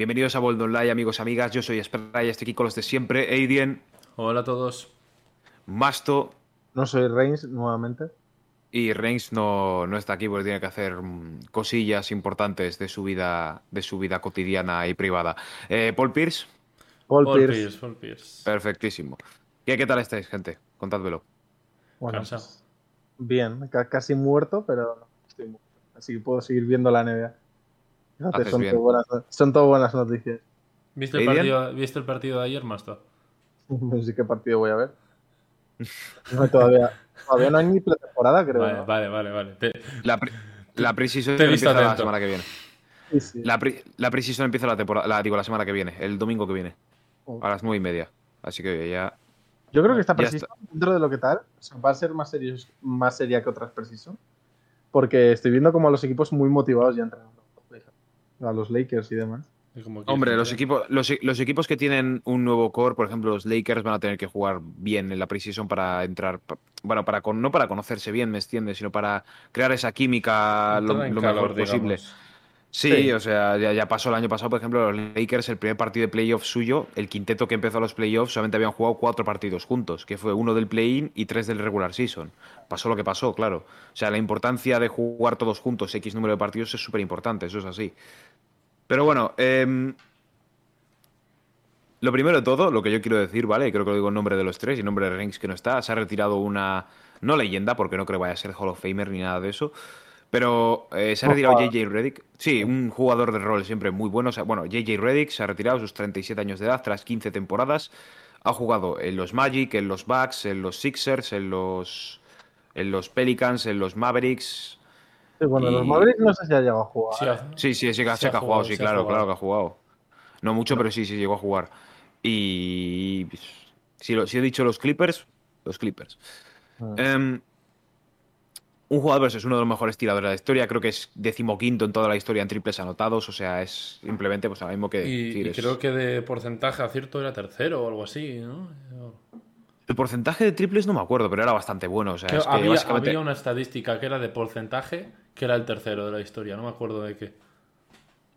Bienvenidos a Bold Online, amigos y amigas. Yo soy Spray, estoy aquí con los de siempre. Aidien, Hola a todos. Masto No soy Reigns nuevamente. y Reigns no, no está aquí porque tiene que hacer mm, cosillas importantes de su vida, de su vida cotidiana y privada. Eh, Paul Pierce, Paul, Paul Pierce. Pierce, Paul Pierce. perfectísimo. ¿Qué, ¿Qué tal estáis, gente? Contádmelo. Bueno, Cansado. pues, bien, ca- casi muerto, pero no estoy muerto. Así que puedo seguir viendo la NBA. Fíjate, son, bien. todo buenas, son todo buenas noticias. ¿Viste el, partido, ¿Viste el partido de ayer, Masto? No sé qué partido voy a ver. No, todavía, todavía no hay ni pretemporada, creo. Vale, ¿no? vale, vale, vale. Te- La, pre- la visto empieza la semana que viene. Sí, sí. La, pre- la preseason empieza la temporada, la, digo, la semana que viene, el domingo que viene, Oh. a las nueve y media. Así que ya. Yo creo que esta Ya Precision, dentro de lo que tal, o sea, va a ser más, serios, más seria que otras Precision. Porque estoy viendo como a los equipos muy motivados ya entrenando. A los Lakers y demás. Hombre, los equipos, los, los equipos que tienen un nuevo core, por ejemplo, los Lakers van a tener que jugar bien en la preseason para entrar, bueno, para con, no para conocerse bien, me entiendes, sino para crear esa química lo, calor, mejor posible. digamos. Sí, Sí. o sea, ya, ya pasó el año pasado, por ejemplo, los Lakers, el primer partido de playoff suyo, el quinteto que empezó los playoffs, solamente habían jugado cuatro partidos juntos, que fue uno del play-in y tres del regular season. Pasó lo que pasó, claro. O sea, la importancia de jugar todos juntos X número de partidos es súper importante, eso es así. Pero bueno, em, lo primero de todo, lo que yo quiero decir, ¿vale? Y creo que lo digo en nombre de los tres y en nombre de Reigns que no está, se ha retirado una, no leyenda, porque no creo que vaya a ser Hall of Famer ni nada de eso, pero eh, se ha retirado. JJ Reddick. Sí, un jugador de rol siempre muy bueno. O sea, bueno, JJ Reddick se ha retirado a sus 37 años de edad tras 15 temporadas. Ha jugado en los Magic, en los Bucks, en los Sixers, en los, en los Pelicans, en los Mavericks. Sí, bueno, Y- los Mavericks no sé si ha llegado a jugar. Sí, ha- Sí, sí, sí, que- Sí que ha jugado, jugado, sí, claro, jugado. claro que ha jugado. No mucho, pero sí, sí, llegó a jugar. Y si, lo- si he dicho los Clippers, los Clippers. Ah. Em, un jugador pues, es uno de los mejores tiradores de la historia, creo que es decimoquinto en toda la historia en triples anotados, o sea, es simplemente pues ahora mismo que Y, decir, y es- creo que de porcentaje acierto era tercero o algo así, ¿no? el porcentaje de triples no me acuerdo, pero era bastante bueno, o sea, Que es que había, básicamente había una estadística que era de porcentaje que era el tercero de la historia, no me acuerdo de qué.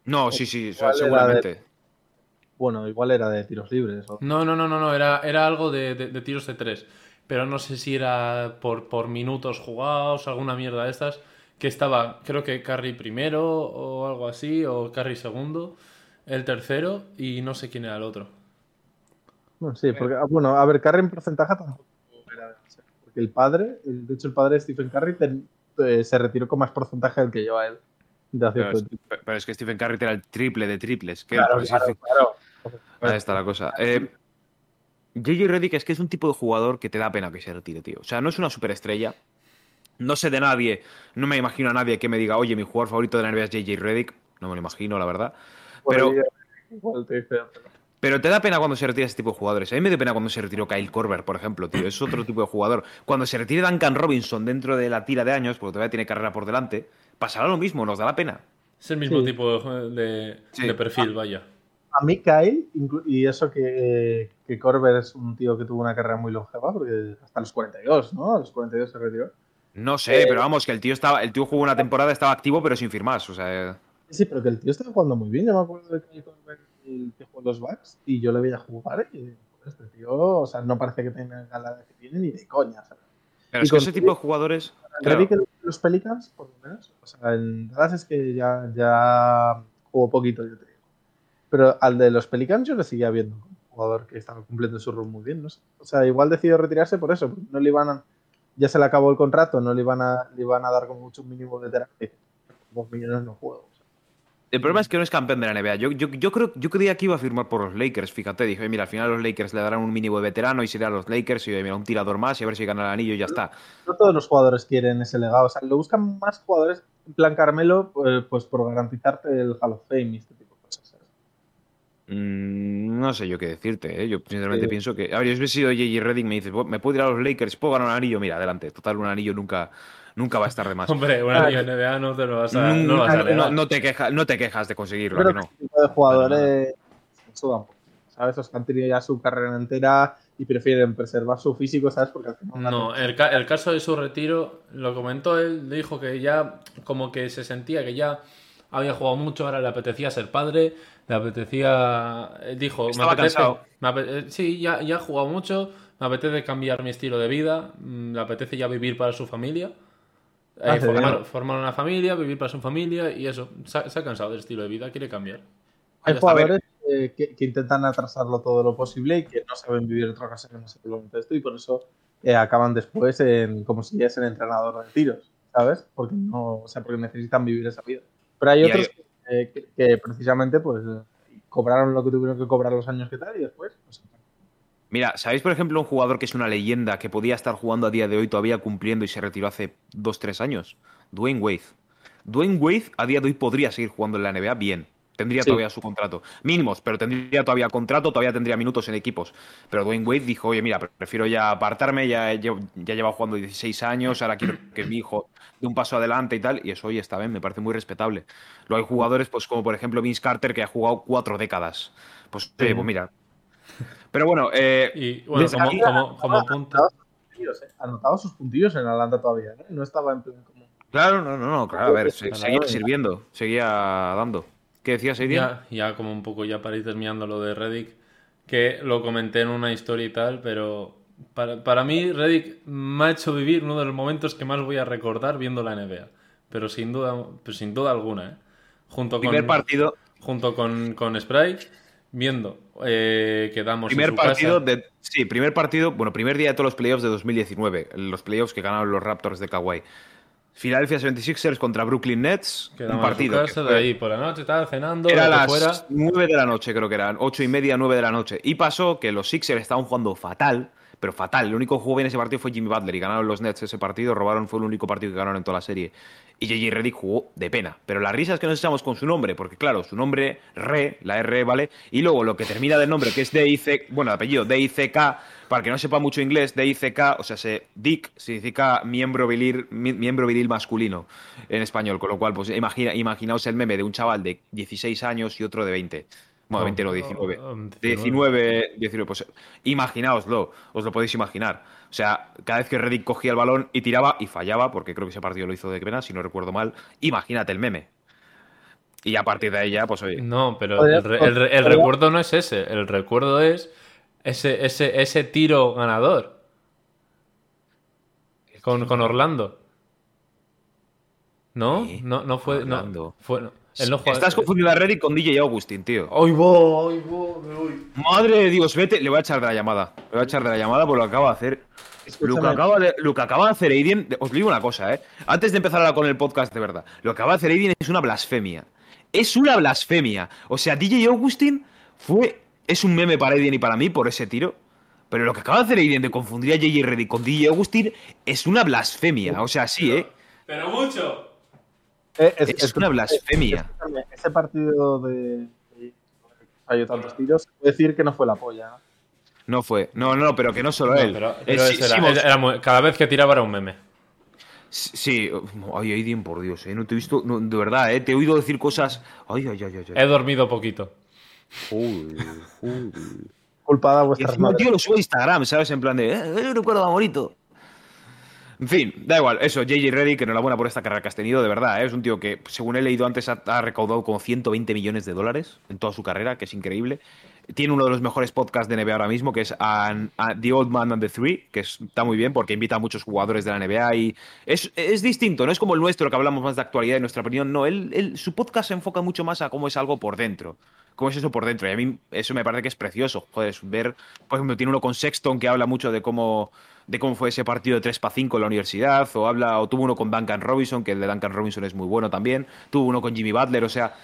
no, sí, sí, Igual seguramente. Bueno, igual era de tiros libres. o- No, no, no, no, no, era, era algo de, de- de tiros de tres. Pero no sé si era por, por minutos jugados, alguna mierda de estas. Que estaba, creo que Curry primero o algo así, o Curry segundo, el tercero y no sé quién era el otro. No, sí, porque, ah, bueno, a ver, Curry en porcentaje tampoco era Porque el padre, el- de hecho, el padre de Stephen Curry ten- eh, se retiró con más porcentaje del que lleva él. De Pero es, pero que Stephen Curry era el triple de triples. Que Claro, pues, claro, claro. Ahí está la cosa. Eh, JJ Reddick es que es un tipo de jugador que te da pena que se retire, tío. O sea, no es una superestrella. No sé de nadie, no me imagino a nadie que me diga, oye, mi jugador favorito de la NBA es JJ Reddick. No me lo imagino, la verdad. Bueno, Pero, te pero te da pena cuando se retira ese tipo de jugadores. A mí me da pena cuando se retiró Kyle Korver, por ejemplo, tío. Es otro tipo de jugador. Cuando se retire Duncan Robinson dentro de la tira de años, porque todavía tiene carrera por delante, pasará lo mismo, nos dará pena. Es el mismo Sí. tipo de, de- Sí. de perfil, vaya. A mí Kyle, y eso que, que Corber es un tío que tuvo una carrera muy longeva, porque hasta los 42, ¿no? A los 42 se retiró. No sé, Eh, pero vamos, que el tío estaba, el tío jugó una temporada, estaba activo, pero sin firmar. O sea, Sí, pero que el tío estaba jugando muy bien. Yo me acuerdo de Kyle Corber, el que jugó los Bucks, y yo le veía jugar y digo, "Joder, este tío, o sea, no parece que tenga la que tiene ni de coña. sea. pero Y es que ese tipo de jugadores. Claro. En los Pelicans, por lo menos. O sea, en Dallas es que ya, ya jugó poquito, yo te digo. Pero al de los Pelicans yo le seguía viendo jugador que estaba cumpliendo su rol muy bien, no sé. O sea, igual decidió retirarse por eso, no le iban a, ya se le acabó el contrato, no le iban a, le iban a dar como mucho un mínimo de terapia. Dos millones no juego. o sea. El problema es que no es campeón de la NBA. Yo, yo, yo creo, yo creía que iba a firmar por los Lakers, fíjate. Dije, mira, al final los Lakers le darán un mínimo de veterano y serían los Lakers y mira, un tirador más y a ver si gana el anillo y ya está. No todos los jugadores quieren ese legado. O sea, lo buscan más jugadores en plan Carmelo, pues, pues por garantizarte el Hall of Fame y este. Mm, no sé yo qué decirte, ¿eh? Yo sinceramente Sí. pienso que. A ver, yo hubiese sido JJ Reddick, me dices, ¿me puedo ir a los Lakers? ¿Puedo ganar un anillo? Mira, adelante. Total, un anillo nunca, nunca va a estar de más. Hombre, un anillo NBA no te lo vas a, no lo vas a no, te queja- no te quejas de conseguirlo, Yo ¿a creo que que no? tipo de jugadores se sudan un poco, ¿sabes? Los que han tenido ya su carrera entera y prefieren preservar su físico, ¿sabes? Porque al final... No, el, ca- el caso de su retiro lo comentó él, dijo que ya como que se sentía que ya había jugado mucho, ahora le apetecía ser padre, le apetecía... Dijo, Estaba me apetece... cansado. me eh, Sí, ya, ya ha jugado mucho, me apetece cambiar mi estilo de vida, mm, le apetece ya vivir para su familia. eh, formar, formar una familia, vivir para su familia y eso. Se ha, se ha cansado del estilo de vida, quiere cambiar. Hay jugadores eh, que, que intentan atrasarlo todo lo posible y que no saben vivir otra cosa que no sea simplemente esto y por eso eh, acaban después en, como si ya es el entrenador de tiros, ¿sabes? Porque no, o sea, porque necesitan vivir esa vida. Pero hay Y otros que, que- que precisamente pues cobraron lo que tuvieron que cobrar los años que tal y después pues, Mira, ¿sabéis, por ejemplo, un jugador que es una leyenda que podía estar jugando a día de hoy todavía cumpliendo y se retiró hace 2-3 años? Dwayne Wade. Dwayne Wade a día de hoy podría seguir jugando en la NBA bien. Tendría Sí. todavía su contrato. Mínimos, pero tendría todavía contrato, todavía tendría minutos en equipos. Pero Dwayne Wade dijo, oye, mira, prefiero ya apartarme, ya, llevo- ya lleva jugando 16 años, ahora quiero que mi hijo dé un paso adelante y tal. Y eso, oye, está bien, me parece muy respetable. Luego hay jugadores, pues como por ejemplo Vince Carter, que ha jugado cuatro décadas. Pues, oye, pues mira. Pero bueno, eh, Y bueno, como, como, como punto... anotaba sus puntillos, eh. Anotaba sus puntillos en Atlanta todavía, ¿eh? No estaba en plan como... Claro, no, no, no, claro, a ver, se- seguía claro. sirviendo, seguía dando. ¿Qué decías, Aidian? Ya, ya como un poco ya para ir terminando lo de Reddick, que lo comenté en una historia y tal, pero para, para mí Reddick me ha hecho vivir uno de los momentos que más voy a recordar viendo la NBA. Pero sin duda, pero sin duda alguna, ¿eh? Junto con, Primer partido, junto con, con Sprite, viendo eh, que damos en primer su partido casa. de. Sí, primer partido, bueno, primer día de todos los playoffs de 2019. Los playoffs que ganaron los Raptors de Kawhi. Philadelphia 76ers contra Brooklyn Nets. Un partido. que de ahí por la noche, tal, cenando, Era las fuera. 9 de la noche, creo que eran. 8 y media, 9 de la noche. Y pasó que los Sixers estaban jugando fatal, pero fatal. El único que jugó bien ese partido fue Jimmy Butler y ganaron los Nets ese partido. Robaron, fue el único partido que ganaron en toda la serie. Y JJ Redick jugó de pena. Pero las risas que nos echamos con su nombre, porque claro, su nombre, Re, la R, ¿vale? Y luego lo que termina del nombre, que es D-I-C, bueno, el apellido D-I-C-K, para el que no sepa mucho inglés, D-I-C-K, o sea, se, Dick significa miembro viril, mi- miembro viril masculino en español, con lo cual, pues imagina, imaginaos el meme de un chaval de 16 años y otro de 20. Bueno, 20 no, 19. Oh, oh, 19, 19, pues imaginaoslo, os lo podéis imaginar. O sea, cada vez que Reddick cogía el balón y tiraba y fallaba, porque creo que ese partido lo hizo de pena, si no recuerdo mal, imagínate el meme. Y a partir de ahí ya, pues oye, No, pero el, re- el re- el podría- recuerdo no es ese. El recuerdo es ese, ese, ese tiro ganador. Con, con Orlando. ¿No? No, no fue. No, Orlando. fue no. Él no juega- Estás confundiendo a Reddick con DJ Augustin, tío. ¡Ay, voy, ay, voy, me voy! Madre de Dios, vete, le voy a echar de la llamada. Le voy a echar de la llamada por lo que acaba de hacer. Lo que acaba de, lo que acaba de hacer Aiden, os digo una cosa, ¿eh? Antes de empezar ahora con el podcast de verdad, lo que acaba de hacer Aiden es una blasfemia. Es una blasfemia. O sea, DJ Augustin fue. Es un meme para Aiden y para mí por ese tiro. Pero lo que acaba de hacer Aiden de confundir a JJ Reddick con DJ Augustin es una blasfemia. O sea, sí, ¿eh? ¡Pero mucho! Eh, Es una blasfemia. Ese partido de... Falló tantos tiros, puedo decir que no fue la polla. ¿no? No fue. No, no, pero que no solo No, él. pero, Eh, sí- era- Simmons- era muy- cada vez que tiraba era un meme. Sí, ay, Aiden, por Dios, ¿eh? No te he visto, no, de verdad, ¿eh? Te he oído decir cosas. Ay, ay, ay, ay. ay. He dormido poquito. Joder. Culpada a Y encima, tío, lo sube a Instagram, ¿sabes? En plan de, eh, eh, recuerdo bonito. En fin, da igual, eso, JJ Reddick, enhorabuena por esta carrera que has tenido, de verdad, ¿eh? es un tío que, según he leído antes, ha, ha recaudado como 120 millones de dólares en toda su carrera, que es increíble. Tiene uno de los mejores podcasts de NBA ahora mismo, que es The Old Man and the Three, que es- está muy bien porque invita a muchos jugadores de la NBA y es, es distinto, no es como el nuestro, que hablamos más de actualidad y nuestra opinión, no, él, su podcast se enfoca mucho más a cómo es algo por dentro. ¿Cómo es eso por dentro? Y a mí eso me parece que es precioso. Joder, ver, por ejemplo, tiene uno con Sexton que habla mucho de cómo, de cómo fue ese partido de 3 para 5 en la universidad, o habla, o tuvo uno con Duncan Robinson, que el de Duncan Robinson es muy bueno también, tuvo uno con Jimmy Butler, o sea,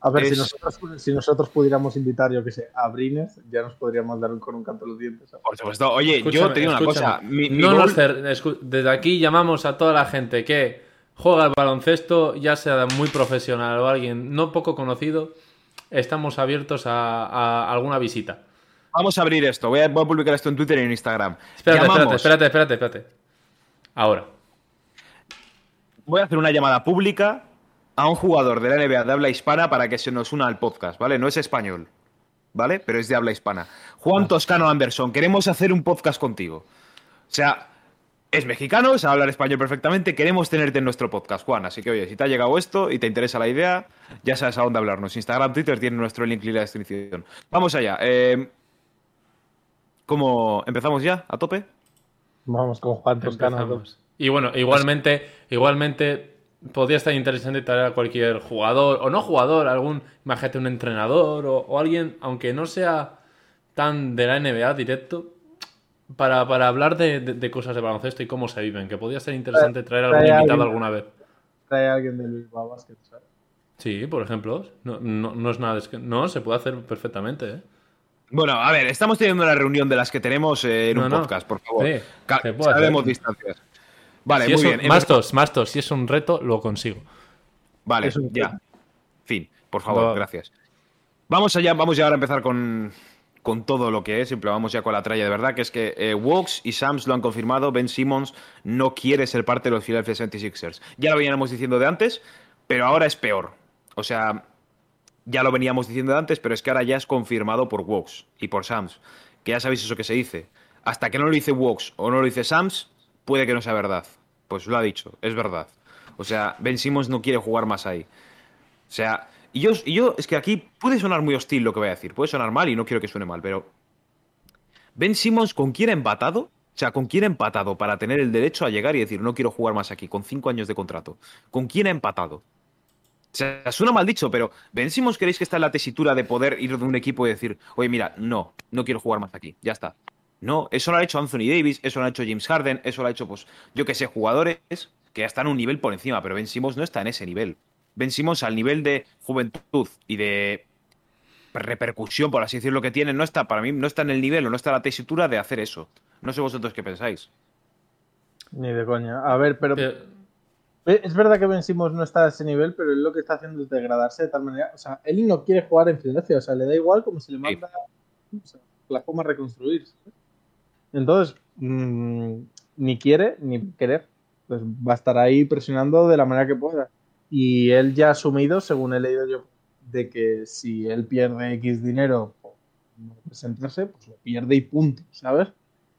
A ver, si, nosotros, si nosotros pudiéramos invitar, yo que sé, a Brines, ya nos podríamos dar con un canto en los dientes. ¿sabes? por supuesto. Oye, yo te digo una cosa. mi- mi no gol- nos cer- escu- Desde aquí llamamos a toda la gente que juega al baloncesto, ya sea muy profesional o alguien no poco conocido, estamos abiertos a, a alguna visita. Vamos a abrir esto. Voy a, voy a publicar esto en Twitter y en Instagram. Espérate, Llamamos- espérate, espérate, espérate, espérate. Ahora. Voy a hacer una llamada pública a un jugador de la NBA de habla hispana para que se nos una al podcast, ¿vale? No es español, ¿vale? Pero es de habla hispana. Juan Toscano Anderson, queremos hacer un podcast contigo. O sea, es mexicano, sabe hablar español perfectamente. Queremos tenerte en nuestro podcast, Juan. Así que, oye, si te ha llegado esto y te interesa la idea, ya sabes a dónde hablarnos. Instagram, Twitter tiene nuestro link en la descripción. Vamos allá. Eh, ¿Cómo empezamos ya? ¿A tope? Vamos con Juan Toscano. Empezamos. Y bueno, igualmente, igualmente podría estar interesante traer a cualquier jugador, o no jugador, algún, imagínate un entrenador, o, o alguien, aunque no sea tan de la NBA directo, para, para hablar de, de- de cosas de baloncesto y cómo se viven, que podría ser interesante traer a algún trae a invitado alguien. alguna vez. Trae a alguien del Bilbao Basket, ¿sabes? Sí, por ejemplo, no, no, no es nada, es que no, se puede hacer perfectamente, ¿eh? Bueno, a ver, estamos teniendo una reunión de las que tenemos eh, en No, un no. podcast, por favor. Sí, Ca- Sabemos distancias. Vale, si muy un- bien. Mastos, Mastos, si es un reto, lo consigo. Vale, ya. Fin, por favor, gracias. Vamos allá, vamos ya ahora a empezar con, con todo lo que es. Siempre vamos ya con la tralla de verdad, que es que eh, Wox y Sams lo han confirmado. Ben Simmons no quiere ser parte de los Philadelphia 76ers. Ya lo veníamos diciendo de antes, pero ahora es peor. O sea, ya lo veníamos diciendo de antes, pero es que ahora ya es confirmado por Wox y por Sams. Que ya sabéis eso que se dice. Hasta que no lo dice Wox o no lo dice Sams, puede que no sea verdad. Pues lo ha dicho, es verdad. O sea, Ben Simmons no quiere jugar más ahí. O sea, y yo, y yo, es que aquí puede sonar muy hostil lo que voy a decir, puede sonar mal y no quiero que suene mal, pero. Ben Simmons, ¿con quién ha empatado? O sea, ¿con quién ha empatado para tener el derecho a llegar y decir no quiero jugar más aquí, con cinco años de contrato? ¿Con quién ha empatado? O sea, suena mal dicho, pero ¿Ben Simmons creéis que está en la tesitura de poder ir de un equipo y decir, oye, mira, no, no quiero jugar más aquí, ya está? No, eso lo ha hecho Anthony Davis, eso lo ha hecho James Harden, eso lo ha hecho, pues, yo que sé, jugadores que ya están un nivel por encima, pero Ben Simmons no está en ese nivel. Ben Simmons al nivel de juventud y de repercusión, por así decirlo, que tiene, no está, para mí, no está en el nivel o no está en la tesitura de hacer eso. No sé vosotros qué pensáis. Ni de coña. A ver, pero Pero- eh, es verdad que Ben Simmons no está a ese nivel, pero él lo que está haciendo es degradarse de tal manera. O sea, él no quiere jugar en Filadelfia. O sea, le da igual como si le manda o sea, la forma a reconstruir. Entonces, mm, ni quiere ni querer. Pues va a estar ahí presionando de la manera que pueda. Y él ya ha asumido, según he leído yo, de que si él pierde X dinero por no presentarse, pues lo pierde y punto, ¿sabes?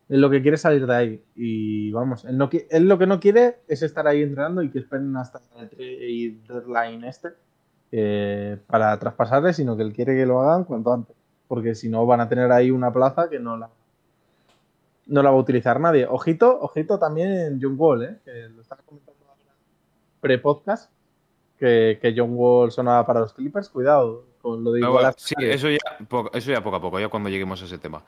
Él lo que quiere es salir de ahí. Y vamos, él, no, él lo que no quiere es estar ahí entrenando y que esperen hasta el deadline este eh, para traspasarle, sino que él quiere que lo hagan cuanto antes. Porque si no, van a tener ahí una plaza que no la, no la va a utilizar nadie. Ojito, ojito también en John Wall, ¿eh? que lo estaba comentando ahora pre-podcast, que, que John Wall sonaba para los Clippers. Cuidado con lo de No, igual sí, eso ya, eso ya poco a poco, ya cuando lleguemos a ese tema.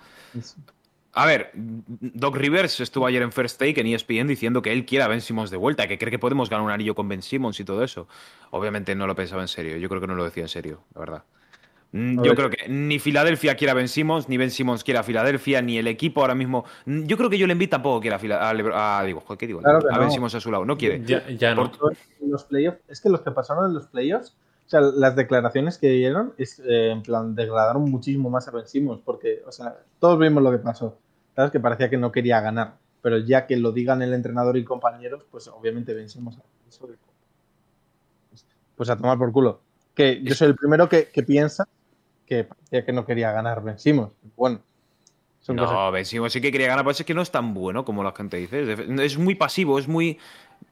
A ver, Doc Rivers estuvo ayer en First Take en ESPN diciendo que él quiere a Ben Simmons de vuelta, que cree que podemos ganar un anillo con Ben Simmons y todo eso. Obviamente no lo pensaba en serio, yo creo que no lo decía en serio, la verdad. Mm, Yo ver. creo que ni Filadelfia quiere a Ben Simmons, ni Ben Simmons quiere a Filadelfia, ni el equipo ahora mismo. Mm, Yo creo que Joel Embiid tampoco quiere a, Fila- a, Lebr- a- digo, joder, ¿qué digo? Claro que a Ben no. Simmons a su lado, no quiere. ya, ya no. Por- los playoffs, es que los que pasaron en los playoffs, o sea, las declaraciones que dieron, es, eh, en plan, degradaron muchísimo más a Ben Simmons, porque, o sea, todos vimos lo que pasó, ¿sabes? Que parecía que no quería ganar, pero ya que lo digan el entrenador y compañeros, pues obviamente Ben Simmons eso de- pues a tomar por culo. Que yo soy el primero que, que piensa que parecía que no quería ganar Ben Simmons. Bueno, son cosas No, Ben Simmons sí que quería ganar, pero es que no es tan bueno como la gente dice. Es, es muy pasivo, es muy.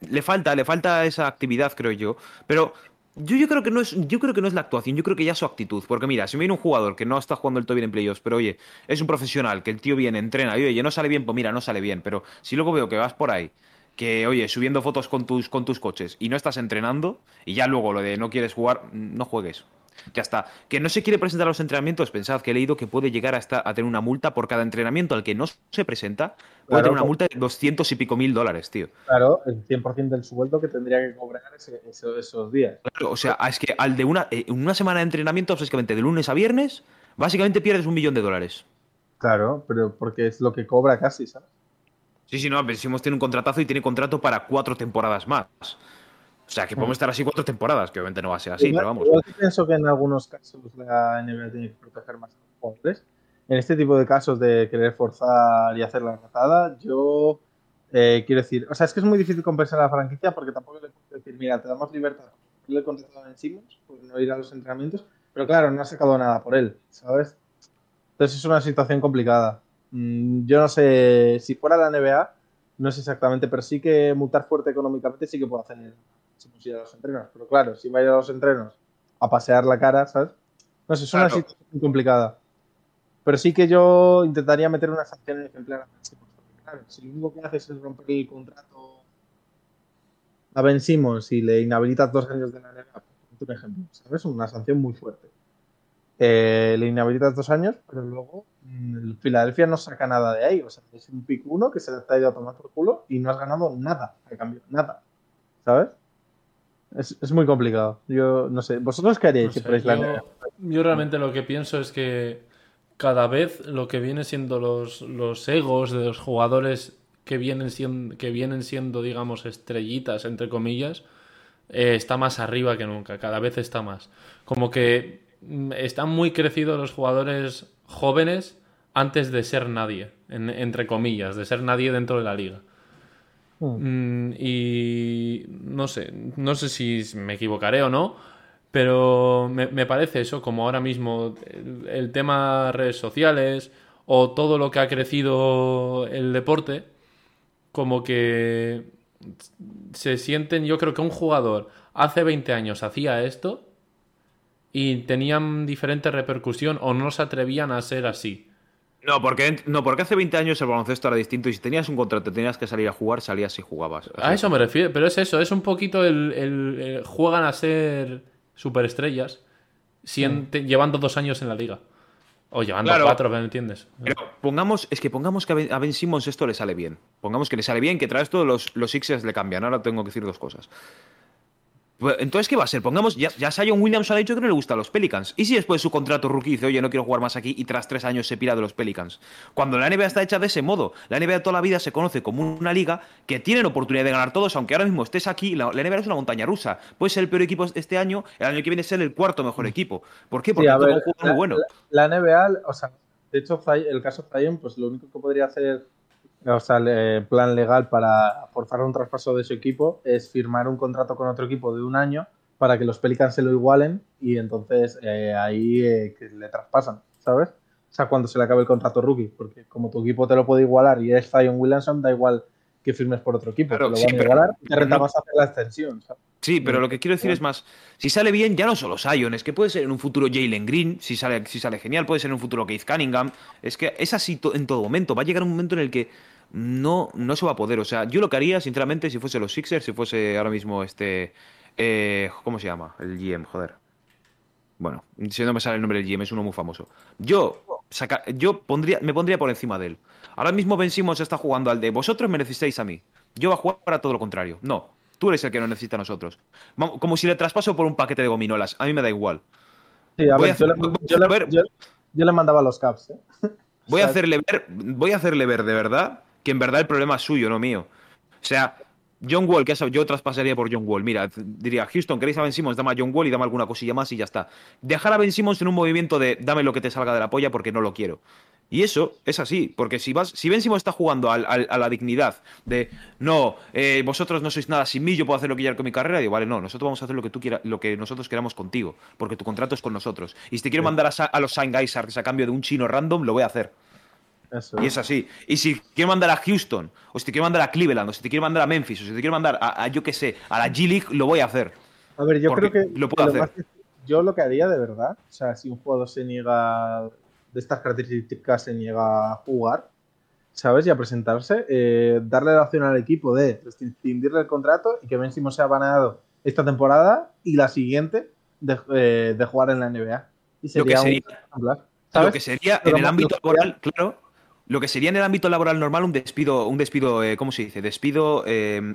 Le falta, le falta esa actividad, creo yo. Pero yo, yo creo que no es, yo creo que no es la actuación, yo creo que ya su actitud. Porque mira, si me viene un jugador que no está jugando el todo bien en playoffs, pero oye, es un profesional, que el tío viene, entrena, y oye, no sale bien, pues mira, no sale bien. Pero si luego veo que vas por ahí, que oye, subiendo fotos con tus, con tus coches y no estás entrenando, y ya luego lo de no quieres jugar, no juegues. Ya está. Que no se quiere presentar a los entrenamientos, pensad que he leído que puede llegar a, estar, a tener una multa por cada entrenamiento al que no se presenta. Puede Claro, tener una multa de 200 y pico mil dólares, tío. claro, el 100% del sueldo que tendría que cobrar ese- eso- esos días. Claro, o sea, es que al de una, eh, una semana de entrenamiento, básicamente de lunes a viernes, básicamente pierdes un millón de dólares. Claro, pero porque es lo que cobra casi, ¿sabes? Sí, sí, no, Simons tiene un contratazo y tiene contrato para cuatro temporadas más. O sea, que podemos estar así cuatro temporadas, que obviamente no va a ser así, pero vamos. que pienso que en algunos casos la NBA tiene que proteger más a los jugadores. En este tipo de casos de querer forzar y hacer la ratada, yo eh, quiero decir, o sea, es que es muy difícil compensar a la franquicia porque tampoco le puedo decir, mira, te damos libertad, le he contratado a Simmons por no ir a los entrenamientos, pero claro, no ha sacado nada por él, ¿sabes? Entonces es una situación complicada. Mm, yo no sé, si fuera la NBA, No sé exactamente, pero sí que mutar fuerte económicamente sí que puede hacer si ir a los entrenos. Pero claro, si va a ir a los entrenos a pasear la cara, ¿sabes? No sé, es una Claro. situación muy complicada. Pero sí que yo intentaría meter una sanción ejemplar claro, si lo único que haces es romper el contrato a Ben Simmons y le inhabilitas dos años de la NBA, por ejemplo, ¿sabes? Una sanción muy fuerte. Eh, le inhabilitas dos años, pero luego mm, el Filadelfia no saca nada de ahí. O sea, es un pick uno que se le ha ido a tomar por culo y no has ganado nada a cambio, nada. ¿Sabes? Es, es muy complicado. Yo no sé. ¿Vosotros qué haríais No sé, yo, realmente lo que pienso es que cada vez lo que viene siendo los, los egos de los jugadores que vienen siendo, que vienen siendo, digamos, estrellitas, entre comillas, eh, está más arriba que nunca, cada vez está más. Como que mm, están muy crecidos los jugadores jóvenes antes de ser nadie, en- entre comillas, de ser nadie dentro de la liga. Hmm. Mm, y no sé, no sé si me equivocaré o no, pero me, me parece eso, como ahora mismo el, el tema redes sociales o todo lo que ha crecido el deporte, como que se sienten, yo creo que un jugador hace 20 años hacía esto y tenían diferente repercusión o no se atrevían a ser así. No porque, no, porque hace 20 años el baloncesto era distinto y si tenías un contrato tenías que salir a jugar, salías y jugabas. A eso me refiero, pero es eso, es un poquito el, el- el- juegan a ser superestrellas te- llevando dos años en la liga. O llevando Claro. cuatro, ¿me entiendes? Pero pongamos, es que pongamos que a Ben, a Ben Simmons esto le sale bien. Pongamos que le sale bien, que tras esto los, los Sixers le cambian. Ahora tengo que decir dos cosas. Pues, Entonces, ¿qué va a ser? Pongamos, ya, ya Zion Williams ha dicho que no le gusta a los Pelicans. ¿Y si después de su contrato rookie dice, oye, no quiero jugar más aquí y tras tres años se pira de los Pelicans? Cuando la NBA está hecha de ese modo, la NBA toda la vida se conoce como una liga que tienen oportunidad de ganar todos, aunque ahora mismo estés aquí, la, la NBA es una montaña rusa. Puede ser el peor equipo este año, el año que viene ser el cuarto mejor equipo. ¿Por qué? Sí, Porque ver, un juego muy bueno. la- la NBA, o sea, de hecho, el caso Zion, pues lo único que podría hacer, o sea, el eh, plan legal para forzar un traspaso de su equipo es firmar un contrato con otro equipo de un año para que los Pelicans se lo igualen y entonces eh, ahí eh, le traspasan, ¿sabes? O sea, cuando se le acabe el contrato rookie, porque como tu equipo te lo puede igualar y es Zion Williamson, da igual que firmes por otro equipo, Claro, te lo sí, van a pero- igualar y te pero renta no- más hacer la extensión, ¿sabes? Sí, pero lo que quiero decir es más, si sale bien, ya no solo Zion, es que puede ser en un futuro Jalen Green, si sale, si sale genial, puede ser en un futuro Keith Cunningham, es que es así to- en todo momento, va a llegar un momento en el que no, no se va a poder, o sea, yo lo que haría, sinceramente, si fuese los Sixers, si fuese ahora mismo este, eh, ¿cómo se llama? El GM, joder. Bueno, si no me sale el nombre del GM, es uno muy famoso. Yo, saca- yo pondría, me pondría por encima de él. Ahora mismo Ben Simmons está jugando al de vosotros me necesitáis a mí. Yo voy a jugar para todo lo contrario. No, tú eres el que nos necesita a nosotros. Como si le traspaso por un paquete de gominolas. A mí me da igual. Sí, a ver, yo, le, mandaba los caps, ¿eh? Voy a O sea, hacerle ver, voy a hacerle ver de verdad que en verdad el problema es suyo, no mío. O sea, John Wall, que yo traspasaría por John Wall. Mira, diría, Houston, queréis a Ben Simmons, dame a John Wall y dame alguna cosilla más y ya está. Dejar a Ben Simmons en un movimiento de dame lo que te salga de la polla porque no lo quiero. Y eso es así, porque si vas, si Ben Simmons está jugando al- al- a la dignidad de no, eh, vosotros no sois nada sin mí, yo puedo hacer lo que quiera con mi carrera, digo, vale, no, nosotros vamos a hacer lo que tú quieras, lo que nosotros queramos contigo, porque tu contrato es con nosotros. Y si te quiero mandar a los Sign Guys a cambio de un chino random, lo voy a hacer. Eso. Y es así. Y si quiero mandar a Houston, o si te quiero mandar a Cleveland, o si te quiero mandar a Memphis, o si te quiero mandar a, a, yo qué sé, a la G League, lo voy a hacer. A ver, yo creo que lo puedo hacer. más- yo lo que haría de verdad, o sea, si un jugador se niega de estas características, se niega a jugar, ¿sabes? Y a presentarse, eh, darle la opción al equipo de rescindirle el contrato y que Ben Simmons sea baneado esta temporada y la siguiente de, eh, de jugar en la NBA. Y Lo que sería, sería- un Lo que sería en el ámbito laboral, claro. Lo que sería en el ámbito laboral normal un despido, un despido, eh, ¿cómo se dice? Despido eh,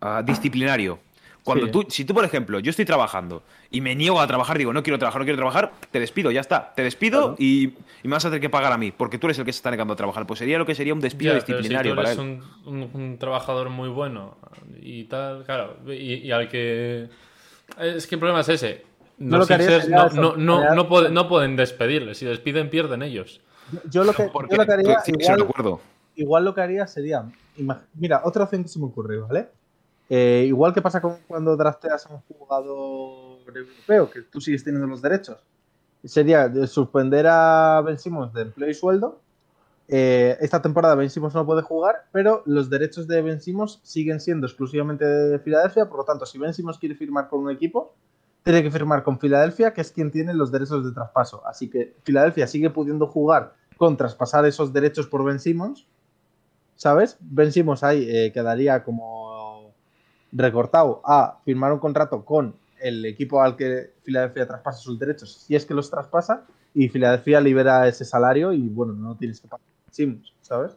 ah, disciplinario. Cuando Sí. tú, si tú, por ejemplo, yo estoy trabajando y me niego a trabajar, digo, no quiero trabajar, no quiero trabajar, te despido, ya está. Te despido Claro. y, y me vas a tener que pagar a mí, porque tú eres el que se está negando a trabajar. Pues sería lo que sería un despido Ya, pero si disciplinario tú para eres él. un, un- un trabajador muy bueno y tal, claro, y, y al que... Es que el problema es ese. No, lo no, no, no, no pueden, no pueden despedirle. Si despiden, pierden ellos. Yo- lo que, yo lo que haría, sí, igual- lo que haría sería. Mira, otra opción que se me ocurre, ¿vale? Eh, igual que pasa con cuando drafteas a un jugador europeo, que tú sigues teniendo los derechos. Sería de suspender a Ben Simmons de empleo y sueldo, eh, esta temporada Ben Simmons no puede jugar, pero los derechos de Ben Simmons siguen siendo exclusivamente de Filadelfia, por lo tanto, si Ben Simmons quiere firmar con un equipo, tiene que firmar con Filadelfia, que es quien tiene los derechos de traspaso. Así que Filadelfia sigue pudiendo jugar con traspasar esos derechos por Ben Simmons, ¿sabes? Ben Simmons ahí eh, quedaría como recortado a firmar un contrato con el equipo al que Filadelfia traspasa sus derechos, si es que los traspasa, y Filadelfia libera ese salario y bueno, no tienes que pagar Simmons, ¿sabes?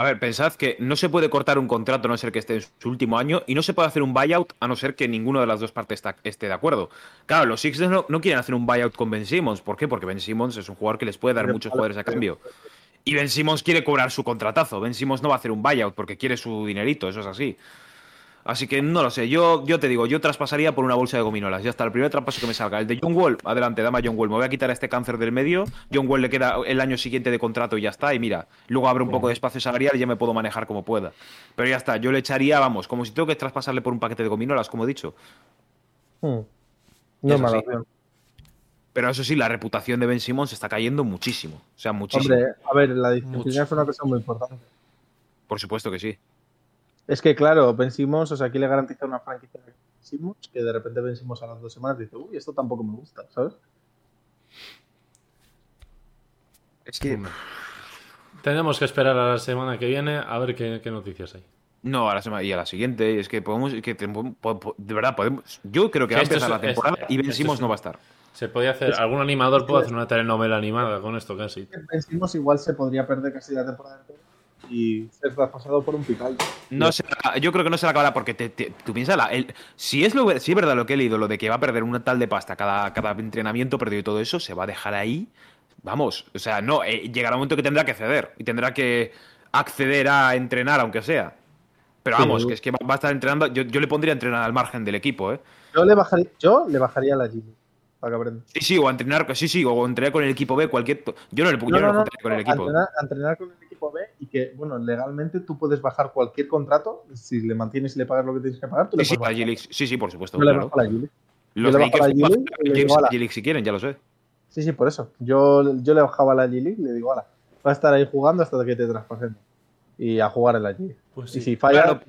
A ver, pensad que no se puede cortar un contrato a no ser que esté en su último año y no se puede hacer un buyout a no ser que ninguno de las dos partes está- esté de acuerdo. Claro, los Sixers no, no quieren hacer un buyout con Ben Simmons. ¿Por qué? Porque Ben Simmons es un jugador que les puede dar muchos jugadores a cambio. Y Ben Simmons quiere cobrar su contratazo. Ben Simmons no va a hacer un buyout porque quiere su dinerito, eso es así. Así que no lo sé. Yo, yo te digo, yo traspasaría por una bolsa de gominolas. Ya está, el primer traspaso que me salga. El de John Wall, adelante, dame a John Wall. Me voy a quitar este cáncer del medio. John Wall le queda el año siguiente de contrato y ya está. Y mira, luego abre un poco de espacio salarial y ya me puedo manejar como pueda. Pero ya está, yo le echaría, vamos, como si tengo que traspasarle por un paquete de gominolas, como he dicho. Hmm. No es mala. Pero eso sí, la reputación de Ben Simmons está cayendo muchísimo. O sea, muchísimo. Hombre, a ver, la disciplina Mucho. es una cosa muy importante. Por supuesto que sí. Es que, claro, Ben Simmons, o sea, aquí le garantiza una franquicia a Ben Simmons que de repente Ben Simmons a las dos semanas dice, uy, esto tampoco me gusta, ¿sabes? Es que. Tenemos que esperar a la semana que viene a ver qué, qué noticias hay. No, a la semana y a la siguiente. Es que podemos. que te- po- po- de verdad, podemos. Yo creo que Que va a esto empezar es- la temporada es- y Ben esto Simmons es- no va a estar. Se podía hacer, algún animador puede hacer una telenovela animada con esto casi. Ben Simmons igual se podría perder casi la temporada entera y ser traspasado por un pical. No se yo creo que no se la acabará porque te, te- tú el- si, es lo, si es verdad lo que he leído, lo de que va a perder una tal de pasta cada, cada entrenamiento perdido y todo eso, se va a dejar ahí. Vamos, o sea, no, eh, llegará un momento que tendrá que ceder y tendrá que acceder a entrenar, aunque sea. Pero Sí. vamos, que es que va, va a estar entrenando. Yo, yo le pondría a entrenar al margen del equipo, ¿eh? Yo le bajaría, yo le bajaría la Gini para que. Sí, sí, o a entrenar, sí, sí, o entrenar con el equipo B, cualquier. Yo no le yo No, le con el equipo. entrenar, entrenar con el equipo B que, bueno, legalmente tú puedes bajar cualquier contrato. Si le mantienes y le pagas lo que tienes que pagar, tú le Sí, sí, puedes a bajar. G-League, sí, sí, por supuesto. Yo le la Gini. Los Lakers a "Ala". Si quieren, ya lo sé. Sí, sí, por eso. Yo, yo le bajaba la G-League y le digo, ahora, va a estar ahí jugando hasta que te traspasemos. Y a jugar en la G-League. Pues Y sí. si falla, Claro,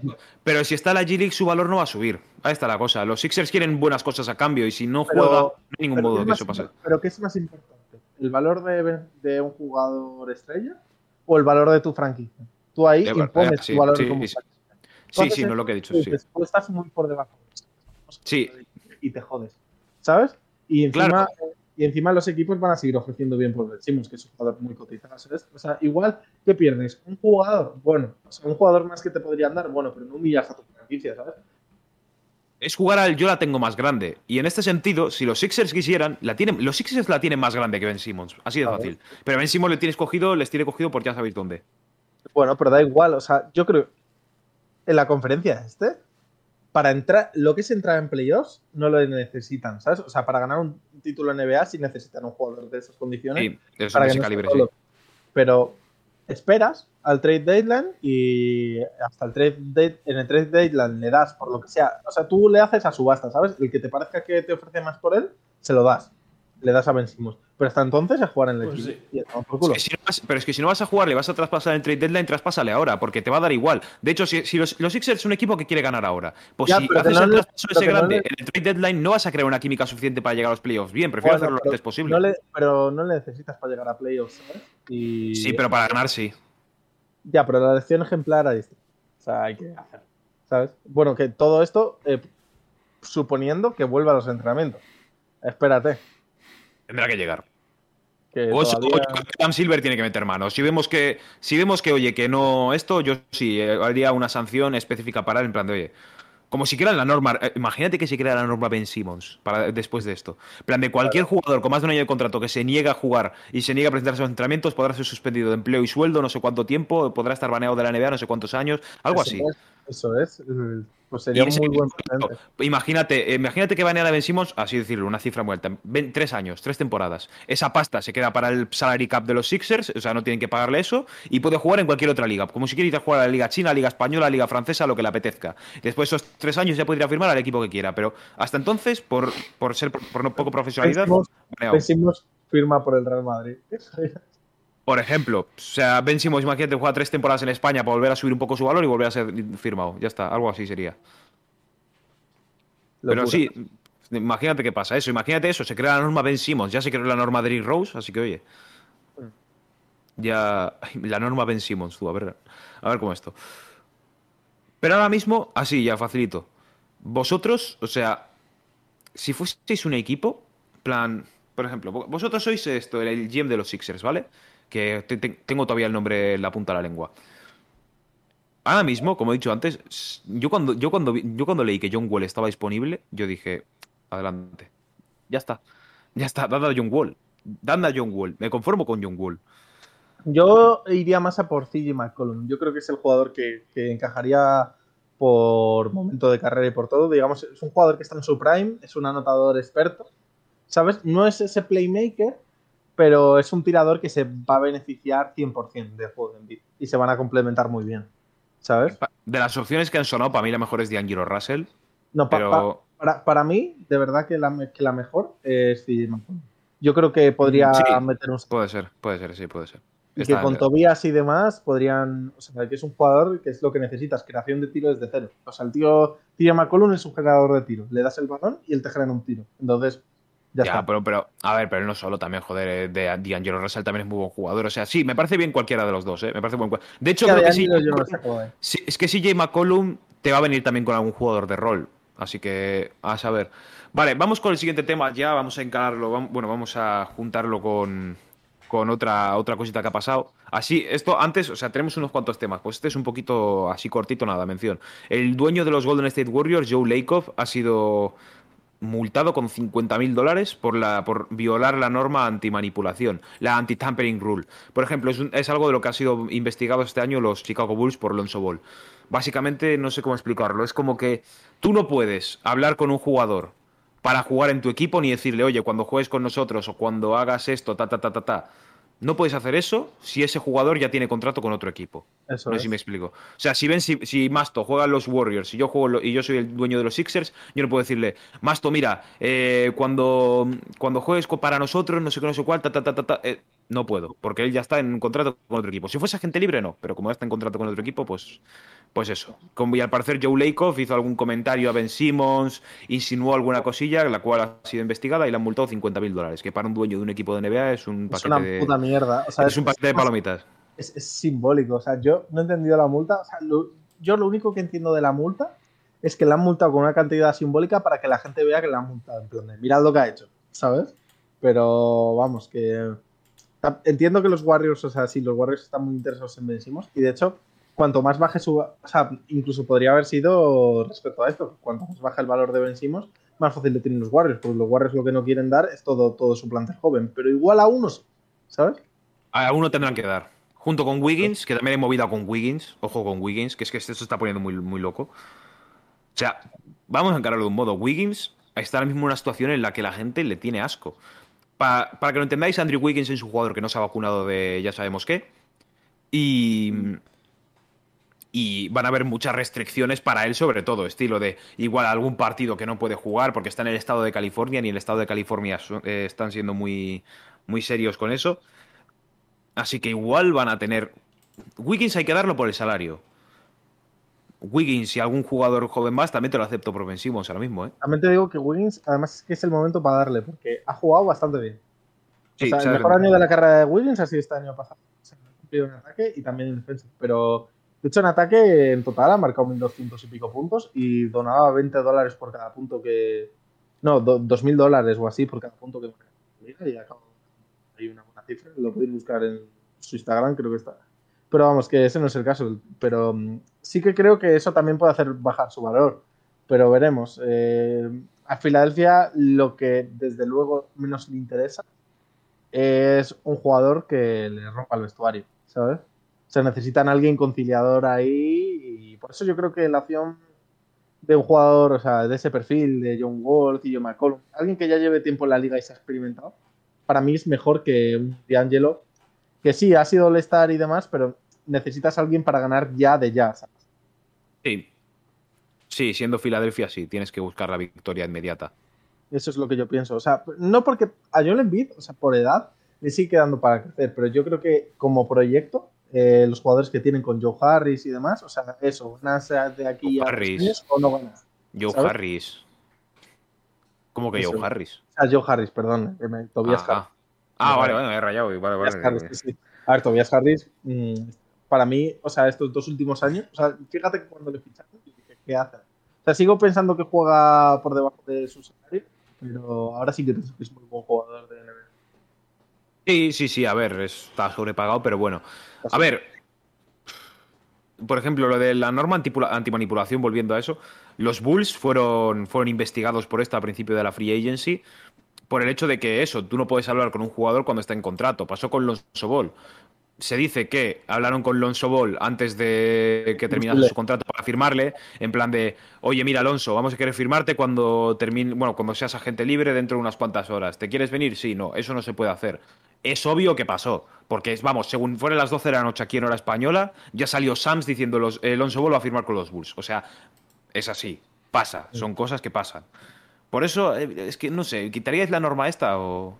pero si está la G-League, su valor no va a subir. Ahí está la cosa. Los Sixers quieren buenas cosas a cambio y si no Pero- juega, no hay ningún modo ¿qué de eso pase. Pero ¿qué es más importante? ¿El valor de, de un jugador estrella o el valor de tu franquicia? Tú ahí impones sí, tu valor sí, como sí. Sí, Entonces, sí, no es lo que he dicho, sí. dices, Tú estás muy por debajo. Sí. Y te jodes. ¿Sabes? Y encima, Claro. y encima los equipos van a seguir ofreciendo bien por Simmons, que es un jugador muy cotizado. ¿sabes? O sea, igual, ¿qué pierdes? Un jugador, bueno, o sea, un jugador más que te podrían dar, bueno, pero no humillas a tu franquicia, ¿sabes? Es jugar al yo la tengo más grande. Y en este sentido, si los Sixers quisieran, la tienen, los Sixers la tienen más grande que Ben Simmons. Así de fácil. Pero Ben Simmons le tienes cogido, les tiene cogido por ya sabéis dónde. Bueno, pero da igual, o sea, yo creo en la conferencia este, para entrar, lo que es entrar en playoffs, no lo necesitan, ¿sabes? O sea, para ganar un título NBA sí necesitan un jugador de esas condiciones. Sí, eso para de que no calibre, sí. Pero esperas al trade deadline y hasta el trade date- en el trade deadline le das por lo que sea. O sea, tú le haces a subasta, ¿sabes? El que te parezca que te ofrece más por él, se lo das. Le das a Ben Simmons. Pero hasta entonces es jugar en el Pues equipo. sí. Y a tomar por culo. Es que si no vas- pero es que si no vas a jugar, le vas a traspasar el trade deadline, traspásale ahora, porque te va a dar igual. De hecho, si, si los, los Sixers es un equipo que quiere ganar ahora, pues Ya, si haces no el traspaso ese no grande le- en el trade deadline, no vas a crear una química suficiente para llegar a los playoffs. Bien, prefiero Bueno, hacerlo lo antes posible. No le- pero no le necesitas para llegar a playoffs, ¿sabes? Y... Sí, pero para ganar sí. Ya, pero la lección ejemplar ahí está. O sea, hay que hacer. ¿Sabes? Bueno, que todo esto eh, suponiendo que vuelva a los entrenamientos. Espérate. Tendrá que llegar. Que O, todavía- o Adam Silver tiene que meter mano. Si vemos que, si vemos que, oye, que no esto, yo sí eh, haría una sanción específica para él, en plan de, oye, como si crean la norma, eh, imagínate que se crea la norma Ben Simmons para después de esto. En plan de cualquier jugador con más de un año de contrato que se niega a jugar y se niega a presentarse a los entrenamientos podrá ser suspendido de empleo y sueldo no sé cuánto tiempo, podrá estar baneado de la NBA no sé cuántos años, algo así. Es, Eso es. eh, Pues sería un muy buen precedente. Imagínate, eh, imagínate que banean a Ben Simmons, así decirlo, una cifra. Ven- tres años, tres temporadas. Esa pasta se queda para el salary cap de los Sixers, o sea, no tienen que pagarle eso, y puede jugar en cualquier otra liga. Como si quiere ir a jugar a la Liga China, Liga Española, Liga Francesa, lo que le apetezca. Después de esos tres años ya podría firmar al equipo que quiera, pero hasta entonces, por, por ser por no poco profesionalidad, Ben Simmons- baneado. Ben Simmons firma por el Real Madrid. Por ejemplo, o sea, Ben Simmons, imagínate, juega tres temporadas en España para volver a subir un poco su valor y volver a ser firmado. Ya está, algo así sería. Pero sí, imagínate qué pasa eso. Imagínate eso, se crea la norma Ben Simmons, ya se creó la norma Derrick Rose, así que oye. Ya. La norma Ben Simmons, tú, a ver. A ver cómo esto. Pero ahora mismo, así, ya facilito. Vosotros, o sea, si fueseis un equipo, plan, por ejemplo, vo- vosotros sois esto, el GM de los Sixers, ¿vale? Que te- te- tengo todavía el nombre en la punta de la lengua. Ahora mismo, como he dicho antes, yo cuando, yo cuando, yo cuando leí que John Wall estaba disponible, yo dije, adelante. Ya está. Ya está, dad a John Wall. Dad a John Wall. Me conformo con John Wall. Yo iría más a por CJ McCollum. Yo creo que es el jugador que, que encajaría por momento de carrera y por todo. Digamos, es un jugador que está en su prime, es un anotador experto. ¿Sabes? No es ese playmaker, pero es un tirador que se va a beneficiar 100% del juego de Embiid. Y se van a complementar muy bien. ¿Sabes? De las opciones que han sonado, para mí la mejor es D'Angelo Russell. No, pa- Pero. pa- para, para mí, de verdad que la, que la mejor es CJ McCollum. Yo creo que podría Sí. meter un Puede ser, puede ser, sí, puede ser. Y que con Tobías y demás podrían. O sea, que es un jugador que es lo que necesitas, creación de tiro desde cero. O sea, el tío, tío McCollum es un generador de tiro. Le das el balón y él te genera un tiro. Entonces, ya, Ya, está. pero, pero, a ver, pero no solo también, joder, eh, de D'Angelo Russell también es muy buen jugador. O sea, sí, me parece bien cualquiera de los dos, ¿eh? Me parece buen De hecho, creo de que sí. Saco, eh. Sí, es que CJ McCollum te va a venir también con algún jugador de rol. Así que, a saber. Vale, vamos con el siguiente tema ya. Vamos a encararlo. Bueno, vamos a juntarlo con, con otra, otra cosita que ha pasado. Así, esto antes, o sea, tenemos unos cuantos temas. Pues este es un poquito así cortito, nada, mención. El dueño de los Golden State Warriors, Joe Lacob, ha sido multado con 50.000 dólares por, la, por violar la norma antimanipulación, la anti-tampering rule. Por ejemplo, es, un- es algo de lo que ha sido investigado este año los Chicago Bulls por Lonzo Ball. Básicamente, no sé cómo explicarlo, es como que tú no puedes hablar con un jugador para jugar en tu equipo ni decirle, oye, cuando juegues con nosotros o cuando hagas esto, ta, ta, ta, ta, ta. No puedes hacer eso si ese jugador ya tiene contrato con otro equipo. Eso No sé es. si me explico. O sea, si ven si, si Masto juega los Warriors y yo juego lo- y yo soy el dueño de los Sixers, yo no puedo decirle, Masto, mira, eh, cuando, cuando juegues para nosotros, no sé qué, no sé cuál, ta, ta, ta, ta, ta", eh, no puedo, porque él ya está en un contrato con otro equipo. Si fuese agente libre, no, pero como ya está en contrato con otro equipo, pues, pues eso. Como, y al parecer Joe Lakoff hizo algún comentario a Ben Simmons, insinuó alguna cosilla, la cual ha sido investigada y le han multado 50.000 dólares, que para un dueño de un equipo de NBA es un Es paquete una de, puta mierda. O sea, es un paquete de palomitas. Es, es simbólico. O sea, yo no he entendido la multa. Yo lo único que entiendo de la multa es que la han multado con una cantidad simbólica para que la gente vea que la han multado. En plan de, mirad lo que ha hecho, ¿sabes? Pero vamos, que. Entiendo que los Warriors, o sea, sí, los Warriors están muy interesados en Ben Simmons, Y de hecho, cuanto más baje su. O sea, incluso podría haber sido respecto a esto. Cuanto más baja el valor de Ben Simmons, más fácil le tienen los Warriors. Porque los Warriors lo que no quieren dar es todo, todo su plantel joven. Pero igual a unos, ¿sabes? A uno tendrán que dar. Junto con Wiggins, que también he movida con Wiggins. Ojo con Wiggins, que es que esto se está poniendo muy, muy loco. O sea, vamos a encararlo de un modo. Wiggins está ahora mismo en una situación en la que la gente le tiene asco. Pa- para que lo entendáis, Andrew Wiggins es un jugador que no se ha vacunado de ya sabemos qué. Y. Y van a haber muchas restricciones para él, sobre todo, estilo de igual algún partido que no puede jugar porque está en el estado de California, ni el estado de California son- eh, están siendo muy, muy serios con eso. Así que igual van a tener. Wiggins hay que darlo por el salario. Wiggins y algún jugador joven más también te lo acepto por Ben Simmons ahora mismo, ¿eh? También te digo que Wiggins, además es que es el momento para darle, porque ha jugado bastante bien. Sí, o sea, el mejor año de la carrera de Wiggins ha sido este año pasado. Se ha cumplido en ataque y también en defensa. Pero, de hecho, en ataque, en total, ha marcado 1.200 y pico puntos y donaba 20 dólares por cada punto que. No, do- 2.000 dólares o así por cada punto que marca. en la liga Y acabo. Hay una buena cifra, lo podéis buscar en su Instagram, creo que está. Pero vamos, que ese no es el caso. Pero mm, sí que creo que eso también puede hacer bajar su valor. Pero veremos. Eh, a Filadelfia lo que desde luego menos le interesa es un jugador que le rompa el vestuario, ¿sabes? O sea, necesitan a alguien conciliador ahí y por eso yo creo que la opción de un jugador, o sea, de ese perfil, de John Wall, y John McCollum, alguien que ya lleve tiempo en la liga y se ha experimentado, para mí es mejor que un D'Angelo, que sí, ha sido All-Star y demás, pero necesitas a alguien para ganar ya de ya, ¿sabes? Sí. Sí, siendo Filadelfia, sí, tienes que buscar la victoria inmediata. Eso es lo que yo pienso. O sea, no porque a Joel Embiid, o sea, por edad, le sigue quedando para crecer, pero yo creo que como proyecto, eh, los jugadores que tienen con Joe Harris y demás, o sea, eso, ser de aquí Joe a Harris. años o no van a. Joe ¿sabes? Harris. ¿Cómo que Eso. Joe Harris? Ah, Joe Harris, perdón, me- Tobias Harris. Ah, Vale. vale, me he rayado. Vale, vale. Harris, sí, sí. A ver, Tobias Harris, mm, para mí, o sea, estos dos últimos años, o sea, fíjate que cuando le ficharon, dije, ¿qué hace? O sea, sigo pensando que juega por debajo de su salario, pero ahora sí que pienso que es muy buen jugador de NBA. Sí, sí, sí, a ver, está sobrepagado, pero bueno. A ver, por ejemplo, lo de la norma antimanipulación, volviendo a eso, los Bulls fueron, fueron investigados por esta a principio de la Free Agency por el hecho de que eso, tú no puedes hablar con un jugador cuando está en contrato. Pasó con Lonzo Ball. Se dice que hablaron con Lonzo Ball antes de que terminase su contrato para firmarle, en plan de, oye, mira, Alonso, vamos a querer firmarte cuando termine, bueno, cuando seas agente libre dentro de unas cuantas horas. ¿Te quieres venir? Sí, no, eso no se puede hacer. Es obvio que pasó, porque vamos, según fueron las 12 de la noche aquí en hora española, ya salió Sams diciendo los, eh, Alonso Ball va a firmar con los Bulls. O sea, es así, pasa, son cosas que pasan. Por eso, eh, es que no sé, ¿quitaríais la norma esta o...?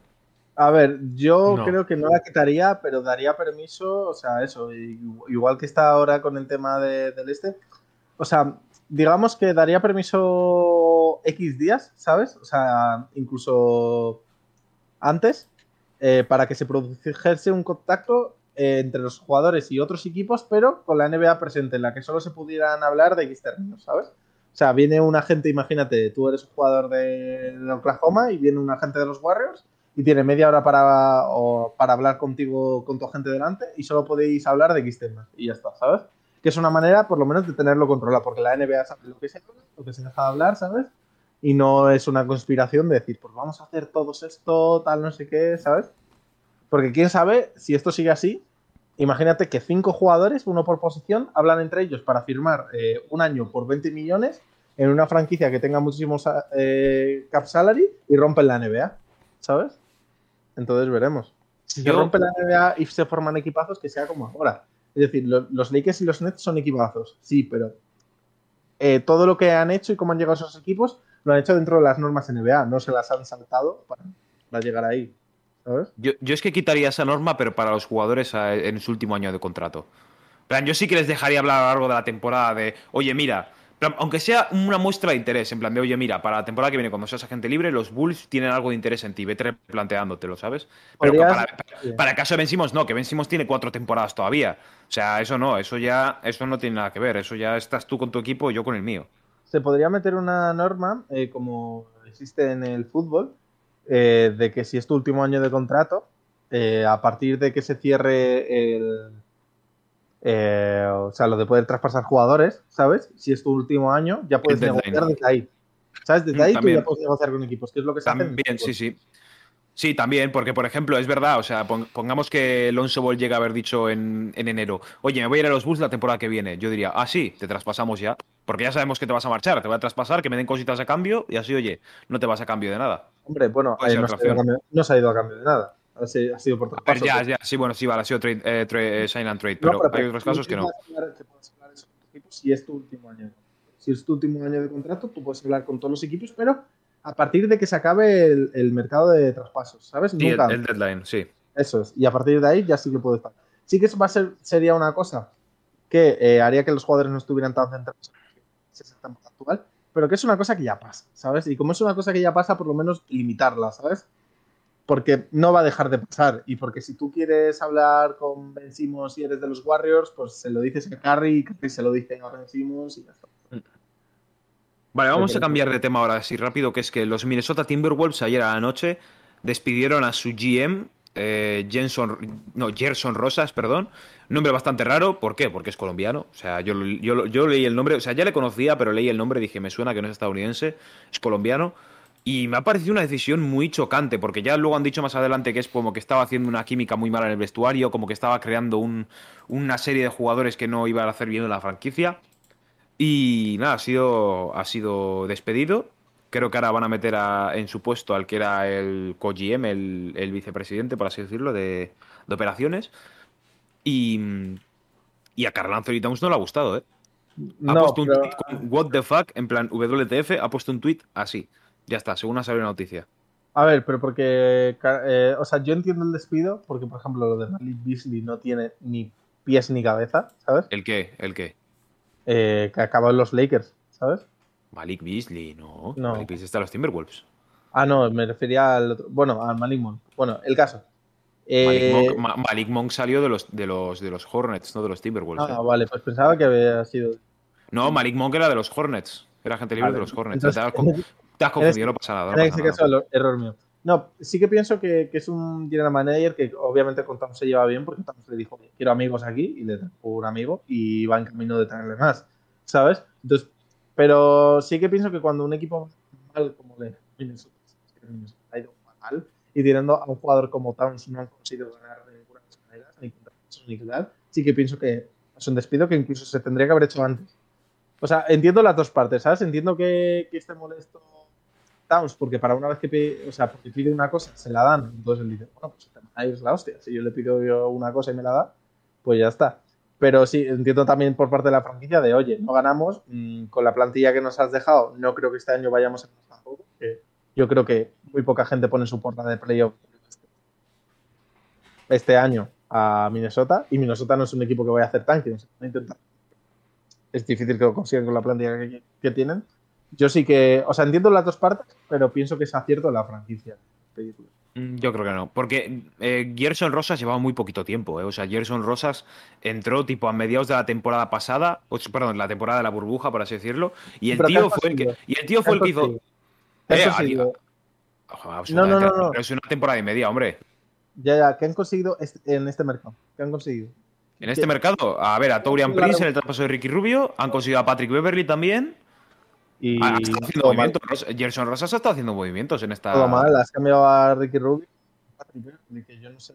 A ver, yo No. creo que no la quitaría, pero daría permiso, o sea, eso, igual que está ahora con el tema de- del este. O sea, digamos que daría permiso X días, ¿sabes? O sea, incluso antes, eh, para que se produjese un contacto eh, entre los jugadores y otros equipos, pero con la NBA presente, en la que solo se pudieran hablar de X términos, ¿sabes? O sea, viene un agente, imagínate, tú eres un jugador de, Oklahoma y viene un agente de los Warriors y tiene media hora para, para hablar contigo, con tu agente delante y solo podéis hablar de X temas y ya está, ¿sabes? Que es una manera, por lo menos, de tenerlo controlado, porque la NBA sabe lo que se lo que se deja de hablar, ¿sabes? Y no es una conspiración de decir, pues vamos a hacer todos esto, tal, no sé qué, ¿sabes? Porque quién sabe si esto sigue así. Imagínate que cinco jugadores, uno por posición, hablan entre ellos para firmar eh, un año por 20 millones en una franquicia que tenga muchísimos eh, cap salary y rompen la NBA, ¿sabes? Entonces veremos. Si se rompe la NBA y se forman equipazos, que sea como ahora. Es decir, lo- los Lakers y los Nets son equipazos, sí, pero eh, todo lo que han hecho y cómo han llegado esos equipos lo han hecho dentro de las normas NBA, no se las han saltado para, para llegar ahí. Yo, yo es que quitaría esa norma, pero para los jugadores a- en su último año de contrato. Plan, yo sí que les dejaría hablar a lo largo de la temporada de, oye, mira, plan, aunque sea una muestra de interés, en plan de, oye, mira, para la temporada que viene, cuando seas agente libre, los Bulls tienen algo de interés en ti, vete planteándotelo, ¿sabes? Pero para- para el caso de Ben Simmons, no, que Ben Simmons tiene cuatro temporadas todavía. O sea, eso no, eso ya, eso no tiene nada que ver, eso ya estás tú con tu equipo y yo con el mío. se podría meter una norma, eh, como existe en el fútbol, eh, de que si es tu último año de contrato, eh, a partir de que se cierre el. eh, o sea, lo de poder traspasar jugadores, ¿sabes? Si es tu último año, ya puedes negociar desde ahí. ¿Sabes? Desde Mm, ahí tú también. ya puedes negociar con equipos, que es lo que se hace También, fútbol. sí, sí. Sí, también, porque por ejemplo, es verdad, o sea, pon- pongamos que Alonso Ball llega a haber dicho en, en enero, oye, me voy a ir a los Bulls la temporada que viene. Yo diría, ah, sí, te traspasamos ya, porque ya sabemos que te vas a marchar, te voy a traspasar, que me den cositas a cambio, y así, oye, no te vas a cambio de nada. Hombre, bueno, eh, no, se ha ido a cambio, no se ha ido a cambio de nada. Ha sido, ha sido por A ver, traspaso, ya, ya, sí, bueno, sí, vale, ha sido trade, eh, trade- eh, sign and trade, No, pero hay otros casos que no. hablar- equipos es tu último año. Si es tu último año de contrato, tú puedes hablar con todos los equipos, pero a partir de que se acabe el, el mercado de traspasos, ¿sabes? Sí, el, Nunca. el deadline, sí. Eso es. Y a partir de ahí ya sí que puede estar. Sí que eso va a ser, sería una cosa que eh, haría que los jugadores no estuvieran tan centrados en sistema actual, pero que es una cosa que ya pasa, ¿sabes? Y como es una cosa que ya pasa, por lo menos limitarla, ¿sabes? Porque no va a dejar de pasar. Y porque si tú quieres hablar con Ben Simmons y eres de los Warriors, pues se lo dices a Curry y Curry se lo dice a Ben Simmons y ya está. Vale, vamos a cambiar de tema ahora así rápido, que es que los Minnesota Timberwolves ayer a la noche despidieron a su GM, eh, Jenson, no, Gerson Rosas, perdón. Nombre bastante raro, ¿por qué? Porque es colombiano. O sea, yo, yo, leí el nombre, o sea, ya le conocía, pero leí el nombre y dije, me suena que no es estadounidense, es colombiano. Y me ha parecido una decisión muy chocante, porque ya luego han dicho más adelante que es como que estaba haciendo una química muy mala en el vestuario, como que estaba creando un- una serie de jugadores que no iban a hacer bien en la franquicia. Y nada, ha sido, ha sido despedido. Creo que ahora van a meter a- en su puesto al que era el co-GM, el, el vicepresidente, por así decirlo, de, de operaciones. Y, y a Carl Anthony Towns no le ha gustado, ¿eh? Ha No, puesto un pero- tweet con What the fuck, en plan WTF, ha puesto un tweet así. Ya está, según ha salido la noticia. A ver, pero porque. eh, o sea, yo entiendo el despido porque, por ejemplo, lo de Malik Beasley no tiene ni pies ni cabeza, ¿sabes? ¿El qué? ¿El qué? Eh, que acabó en los Lakers, ¿sabes? Malik Beasley, no. No. Malik Beasley está en los Timberwolves. Ah, no, me refería al otro. Bueno, al Malik Monk. Bueno, el caso. Eh, Malik, Monk, Ma- Malik Monk salió de los, de, los, de los Hornets, no de los Timberwolves. ah, eh. vale, pues pensaba que había sido. No, Malik Monk era de los Hornets. Era gente libre Vale, de los Hornets. entonces, te, has, te has confundido, no pasa nada. no En pasa ese nada. caso, error mío. No, sí que pienso que, es un general manager que obviamente con Towns se lleva bien porque Towns le dijo, "Oye, quiero amigos aquí y le trajo un amigo y va en camino de tenerle más, ¿sabes? Entonces, pero sí que pienso que cuando un equipo mal como de Minnesota, ha ido mal y tirando a un jugador como Towns no han conseguido ganar de ninguna de las ni contra ni tal, sí que pienso que es un despido que incluso se tendría que haber hecho antes. O sea, entiendo las dos partes, ¿sabes? Entiendo que esté molesto Porque para una vez que pide, o sea, porque pide una cosa, se la dan. Entonces él dice, bueno, pues ahí es la hostia. Si yo le pido yo una cosa y me la da, pues ya está. Pero sí, entiendo también por parte de la franquicia de, oye, no ganamos, mm, con la plantilla que nos has dejado, no creo que este año vayamos a tampoco. que yo creo que muy poca gente pone su porta de playoff este año a Minnesota, y Minnesota no es un equipo que vaya a hacer tanque, o sea, van a intentar. Es difícil que lo consigan con la plantilla que, que tienen. Yo sí que, o sea, entiendo las dos partes, pero pienso que es acierto la franquicia. Mm, Yo creo que no, porque eh, Gerson Rosas llevaba muy poquito tiempo, eh. o sea, Gerson Rosas entró tipo a mediados de la temporada pasada, o, perdón, la temporada de la burbuja, por así decirlo, y el Pero ¿qué tío fue el que, y el tío fue el que hizo, ¿Qué han Eh? Ojo, No, no, no, no. pero es una temporada y media, hombre. Ya, ya, ¿qué han conseguido en este mercado? ¿Qué han conseguido? En este mercado, a ver, a Torian. Prince en el traspaso de Ricky Rubio, han conseguido a Patrick Beverly también. Y Ha estado haciendo mal, movimientos. Ros- Gerson Rosas ha estado haciendo movimientos en esta. todo mal. Has cambiado a Ricky Rubio. Patrick Beverly, que yo no sé.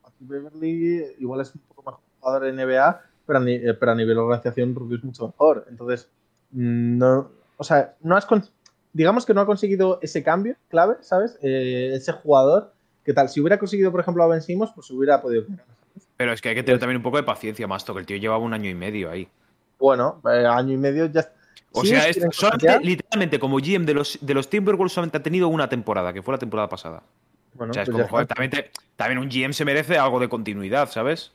Patrick Beverly igual es un poco mejor jugador en NBA, pero a, ni- eh, pero a nivel de organización Rubio es mucho mejor. Entonces, mm, no, o sea, no has digamos que no ha conseguido ese cambio clave, ¿sabes? Eh, ese jugador. ¿Qué tal? Si hubiera conseguido, por ejemplo, a Ben Simmons, pues hubiera podido. Pero es que hay que tener también un poco de paciencia, Masto, que el tío llevaba un año y medio ahí. Bueno, eh, año y medio ya. O Sí, sea, es solamente, literalmente, como GM de los, de los Timberwolves, solamente ha tenido una temporada, que fue la temporada pasada. Bueno, o sea, es pues como, joder, también, te- también un GM se merece algo de continuidad, ¿sabes?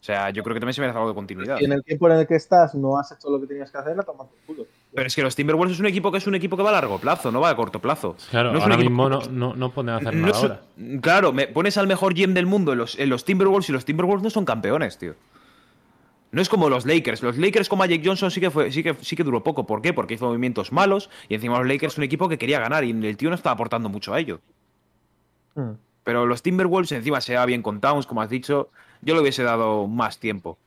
O sea, yo creo que también se merece algo de continuidad. Si en el tiempo en el que estás no has hecho lo que tenías que hacer, a tomar por culo. Pero es que los Timberwolves es un equipo que es un equipo que va a largo plazo, no va a corto plazo. Claro, No ahora mismo no, no, no pueden hacer No nada es ahora. Claro, me pones al mejor GM del mundo en los, en los Timberwolves y los Timberwolves no son campeones, tío. No es como los Lakers. Los Lakers con Magic Johnson sí que, fue, sí, que, sí que duró poco. ¿Por qué? Porque hizo movimientos malos y encima los Lakers es un equipo que quería ganar y el tío no estaba aportando mucho a ello. Hmm. Pero los Timberwolves encima se va bien con Towns, como has dicho. Yo le hubiese dado más tiempo.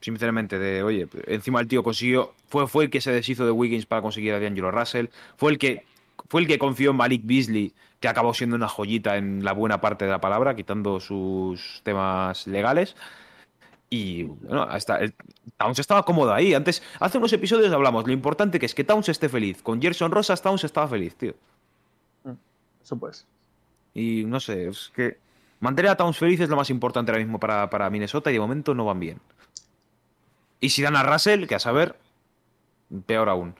Sinceramente, de oye, encima el tío consiguió. Fue, fue el que se deshizo de Wiggins para conseguir a D'Angelo Russell. Fue el que. Fue el que confió en Malik Beasley, que acabó siendo una joyita en la buena parte de la palabra, quitando sus temas legales. Y bueno, hasta el, Towns estaba cómodo ahí. Antes, hace unos episodios hablamos. Lo importante que es que Towns esté feliz. Con Gerson Rosas, Towns estaba feliz, tío. Eso pues. Y no sé, es que mantener a Towns feliz es lo más importante ahora mismo para, para Minnesota y de momento no van bien. Y si dan a Russell, que a saber, peor aún.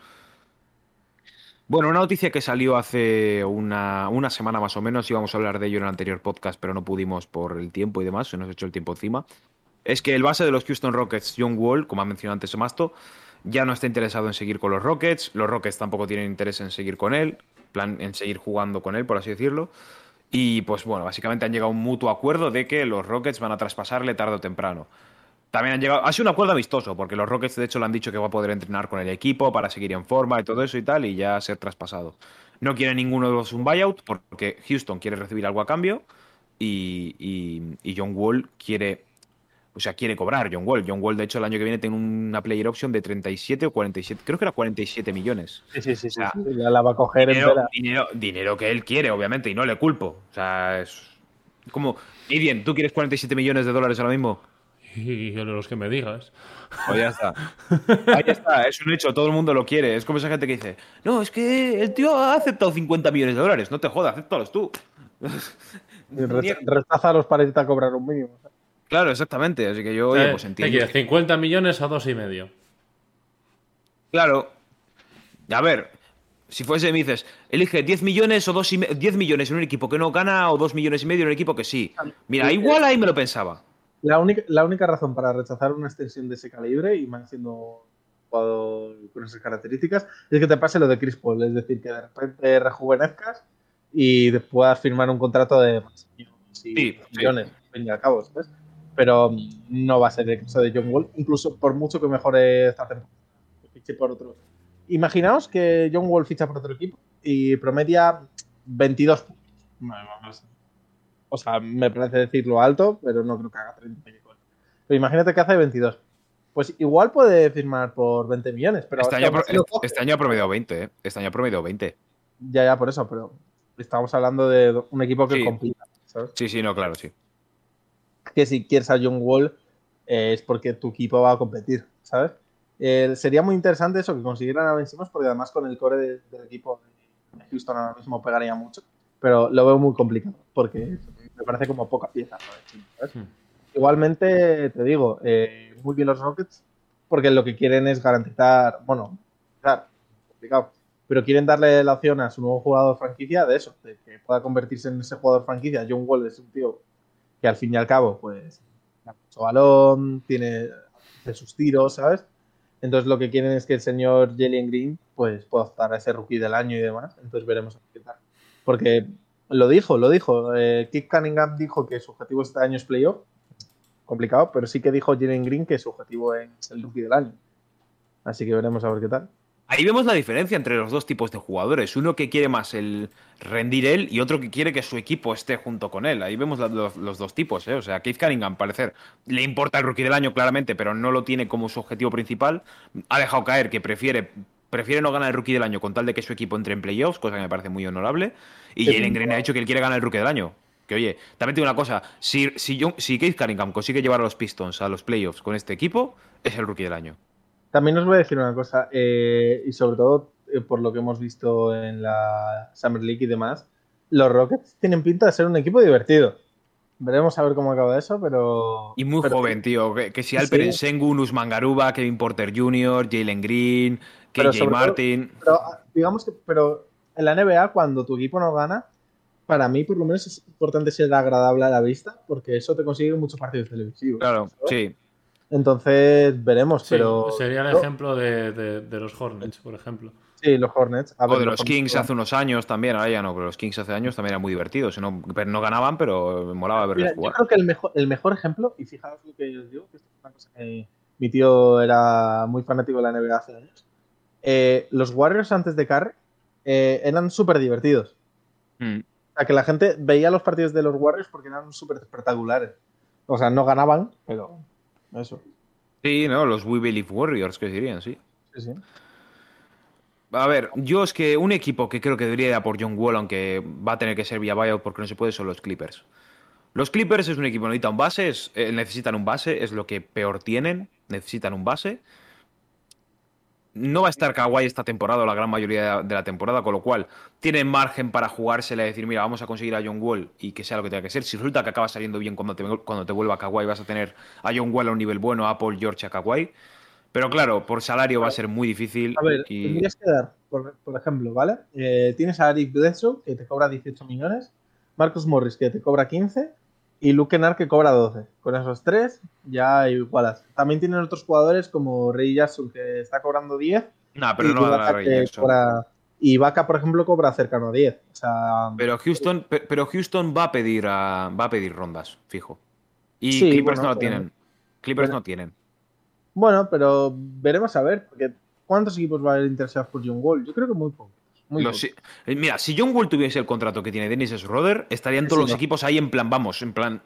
Bueno, una noticia que salió hace una, una semana más o menos, íbamos a hablar de ello en el anterior podcast, pero no pudimos por el tiempo y demás, se nos echó el tiempo encima. Es que el base de los Houston Rockets, John Wall, como ha mencionado antes Masto, ya no está interesado en seguir con los Rockets. Los Rockets tampoco tienen interés en seguir con él, plan en seguir jugando con él, por así decirlo. Y pues bueno, básicamente han llegado a un mutuo acuerdo de que los Rockets van a traspasarle tarde o temprano. También han llegado. Ha sido un acuerdo amistoso, porque los Rockets, de hecho, le han dicho que va a poder entrenar con el equipo para seguir en forma y todo eso y tal, y ya ser traspasado. No quiere ninguno de los un buyout, porque Houston quiere recibir algo a cambio, y, y- y John Wall quiere. O sea, quiere cobrar John Wall. John Wall, de hecho, el año que viene tiene una player option de 37 o 47. Creo que era 47 millones. Sí, sí, sí. sí, O sea, sí, Ya la va a coger Dinero, dinero, dinero que él quiere, obviamente, y no le culpo. O sea, es. Como. Y bien, ¿tú quieres 47 millones de dólares ahora mismo? Y los que me digas. Pues ya está. Ahí está, es un hecho, todo el mundo lo quiere. Es como esa gente que dice, no, es que el tío ha aceptado 50 millones de dólares. No te jodas, acéptalos tú. Y re- Rechazaros para intentar cobrar un mínimo. Claro, exactamente. Así que yo, oye, Eh, pues ¿qué entiendo. quieres? 50 millones a dos y medio. Claro. A ver, Si fuese, me dices, elige 10 millones o 2 y me- 10 millones en un equipo que no gana o 2 millones y medio en un equipo que sí. Mira, igual ahí me lo pensaba. La única, la única razón para rechazar una extensión de ese calibre y más siendo jugador con esas características es que te pase lo de Chris Paul, es decir, que de repente rejuvenezcas y te puedas firmar un contrato de más Sí, millones, al fin y al cabo, ¿sabes? Pero no va a ser el caso de John Wall, incluso por mucho que mejore esta temporada. fiche por otro. Imaginaos que John Wall ficha por otro equipo y promedia 22 puntos. O sea, me parece decirlo alto, pero no creo que haga 30 y pico. Pero imagínate que hace 22. Pues igual puede firmar por 20 millones, pero Este año, pro- este año ha promediado 20, ¿eh? Este año ha promediado 20. Ya, ya, por eso, pero estamos hablando de un equipo que Sí. compita, ¿sabes? Sí, sí, no, claro, sí. Que si quieres a John Wall eh, es porque tu equipo va a competir, ¿sabes? Eh, sería muy interesante eso, que consiguieran a Ben Simmons, porque además con el core de- del equipo de Houston ahora mismo pegaría mucho, pero lo veo muy complicado, porque me parece como poca pieza. ¿sabes? Hmm. Igualmente, te digo, eh, muy bien los Rockets, porque lo que quieren es garantizar, bueno, claro, complicado, pero quieren darle la opción a su nuevo jugador franquicia de eso, de que pueda convertirse en ese jugador franquicia. John Wall es un tío que al fin y al cabo, pues, da mucho balón, tiene sus tiros, ¿sabes? Entonces lo que quieren es que el señor Jalen Green, pues, pueda optar a ese rookie del año y demás. Entonces veremos qué tal. Porque lo dijo, lo dijo. Eh, Cunningham dijo que su objetivo este año es playoff. Complicado, pero sí que dijo Jalen Green que su objetivo es el rookie del año. Así que veremos a ver qué tal. Ahí vemos la diferencia entre los dos tipos de jugadores. Uno que quiere más el rendir él y otro que quiere que su equipo esté junto con él. Ahí vemos la- los, los dos tipos, ¿eh? O sea, Keith Cunningham, parecer, le importa el rookie del año claramente, pero no lo tiene como su objetivo principal. Ha dejado caer que prefiere, prefiere no ganar el rookie del año con tal de que su equipo entre en playoffs, cosa que me parece muy honorable. Y Jalen Green ha dicho que él quiere ganar el rookie del año. Que oye, también te digo una cosa, si, si, yo, si Keith Cunningham consigue llevar a los Pistons a los playoffs con este equipo, es el rookie del año. También os voy a decir una cosa, eh, y sobre todo eh, por lo que hemos visto en la Summer League y demás, los Rockets tienen pinta de ser un equipo divertido. Veremos a ver cómo acaba eso, pero... Y muy pero- joven, tío. Que, que si Sí. Alperen Sengun, Usman Garuba, Kevin Porter Jr., Jalen Green, KJ todo- Martin. Pero ah, digamos que, pero en la NBA, cuando tu equipo no gana, para mí por lo menos es importante ser agradable a la vista, porque eso te consigue muchos partidos televisivos. Claro, ¿sabes? sí. Entonces veremos, Sí, pero... sería el yo- ejemplo de, de- de los Hornets, por ejemplo. Sí, los Hornets. A O de los Kings hace unos años también, ahora ya no, pero los Kings hace años también eran muy divertidos. No, pero no ganaban, pero molaba verles Mira, yo jugar. creo que el mejor, el mejor ejemplo, y fijaos lo que os digo, que esto es una cosa que mi tío era muy fanático de la NBA hace años. Eh, los Warriors antes de Curry eh, eran súper divertidos. Mm. O sea, que la gente veía los partidos de los Warriors porque eran súper espectaculares. O sea, no ganaban, pero eso. Sí, no, los We Believe Warriors, que dirían, sí. Sí, sí. A ver, yo es que un equipo que creo que debería ir a por John Wall, aunque va a tener que ser vía buyout porque no se puede, son los Clippers. Los Clippers es un equipo que necesita un base, es- eh, necesitan un base, es lo que peor tienen, necesitan un base. No va a estar Kawhi esta temporada o la gran mayoría de la temporada, con lo cual tienen margen para jugársela y decir, mira, vamos a conseguir a John Wall y que sea lo que tenga que ser. Si resulta que acaba saliendo bien cuando te, cuando te vuelva Kawhi, vas a tener a John Wall a un nivel bueno, a Paul George, a Kawhi. Pero claro, por salario va a ser muy difícil. A ver, y- tendrías que dar, por, por ejemplo, ¿vale? Eh, tienes a Eric Bledsoe, que te cobra 18 millones, Marcus Morris, que te cobra 15, y Luke Kennard, que cobra 12. Con esos tres, ya igualas. También tienen otros jugadores como Ray Jackson, que está cobrando 10, Nah, pero y no va a Jackson. cobra- y Vaca, por ejemplo, cobra cercano a 10. O sea, Pero Houston, pe- pero Houston va a pedir a- va a pedir rondas, fijo. Y Sí, Clippers bueno, no lo tienen. Clippers bueno. no tienen. bueno, pero veremos a ver, porque ¿cuántos equipos van a ir interesados por John Wall? Yo creo que muy pocos. Muy Los- pocos. eh, mira, si John Wall tuviese el contrato que tiene Dennis Schroeder, estarían todos sí, los no. equipos ahí en plan, vamos, en plan.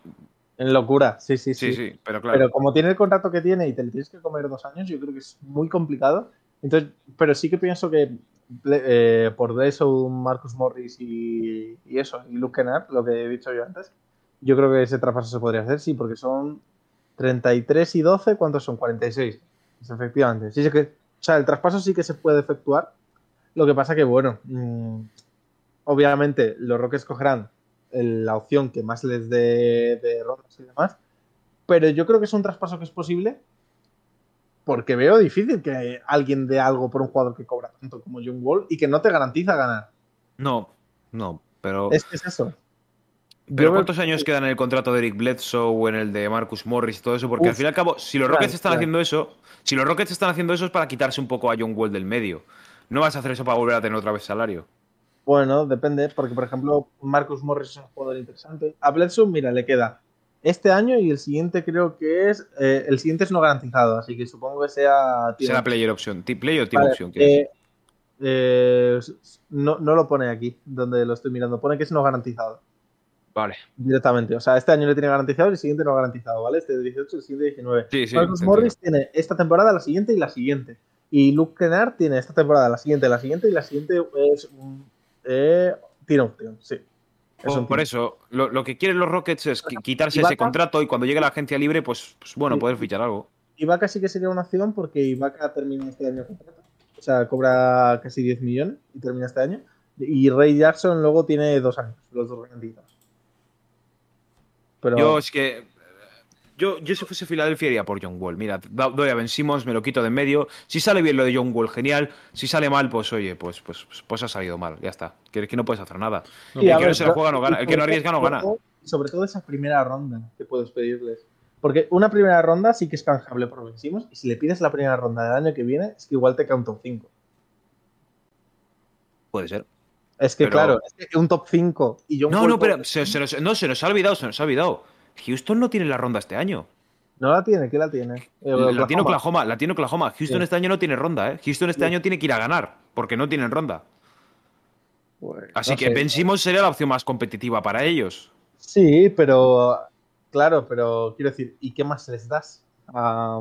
En locura, sí, sí, Sí, sí. sí, pero claro. Pero como tiene el contrato que tiene y te lo tienes que comer dos años, yo creo que es muy complicado. Entonces, pero sí que pienso que eh, por eso Marcus Morris y, y eso, y Luke Kennard, lo que he dicho yo antes, yo creo que ese traspaso se podría hacer, sí, porque son 33 y 12, ¿cuántos son? 46. Pues efectivamente. Sí, sí que, o sea, el traspaso sí que se puede efectuar. Lo que pasa que, bueno, mm, obviamente los Rockets cogerán la opción que más les dé de rondas y demás, pero yo creo que es un traspaso que es posible porque veo difícil que alguien dé algo por un jugador que cobra tanto como John Wall y que no te garantiza ganar. No, no, pero. Es que es eso. ¿Pero cuántos años quedan en el contrato de Eric Bledsoe o en el de Marcus Morris y todo eso? Porque al fin y al cabo, si los claro, Rockets están claro. haciendo eso, si los Rockets están haciendo eso es para quitarse un poco a John Wall del medio. No vas a hacer eso para volver a tener otra vez salario. Bueno, depende, porque por ejemplo, Marcus Morris es un jugador interesante. A Bledsoe, mira, le queda este año y el siguiente creo que es. eh, el siguiente es no garantizado, así que supongo que sea. tío, Será player option. Ti- Player o team Vale, option. eh, eh, no, no lo pone aquí, donde lo estoy mirando. Pone que es no garantizado Vale. directamente. O sea, este año le tiene garantizado y el siguiente no garantizado, ¿vale? Este de 18 y el siguiente de 19. Sí, sí, Marcus Morris tiene esta temporada, la siguiente y la siguiente. Y Luke Kennard tiene esta temporada, la siguiente, la siguiente y la siguiente es un. Eh, tiene opción, sí. Es Por, un por eso, lo, lo que quieren los Rockets es qui- quitarse Ibaka- ese contrato y cuando llegue la agencia libre, pues, pues, bueno, Sí. poder fichar algo. Ibaka sí que sería una opción porque Ibaka termina este año el contrato. O sea, cobra casi 10 millones y termina este año. Y Ray Jackson luego tiene dos años, los dos garantizados. Pero Yo es que. Yo, yo si fuese Filadelfia iría por John Wall. Mira, doy a Ben Simmons, me lo quito de en medio. Si sale bien lo de John Wall, genial. Si sale mal, pues oye, pues, pues, pues, ha salido mal. Ya está. Que, que no puedes hacer nada. No, el que ver, no se la juega no gana. El que no arriesga no gana. Sobre todo esa primera ronda que puedes pedirles. Porque una primera ronda sí que es canjeable por Ben Simmons, Y si le pides la primera ronda del año que viene, es que igual te cae un top 5. Puede ser. Es que Pero- claro, es que un top 5 y John No, Wall no, pero por- se, se nos, no, se nos ha olvidado, se nos ha olvidado. Houston no tiene la ronda este año. No la tiene, ¿qué la tiene? Eh, La tiene Oklahoma. La tiene Oklahoma. Houston Sí. este año no tiene ronda, ¿eh? Houston este Sí. año tiene que ir a ganar, porque no tienen ronda. Así no que sé. Ben Simmons sería la opción más competitiva para ellos. Sí, pero claro, pero quiero decir, ¿y qué más les das a,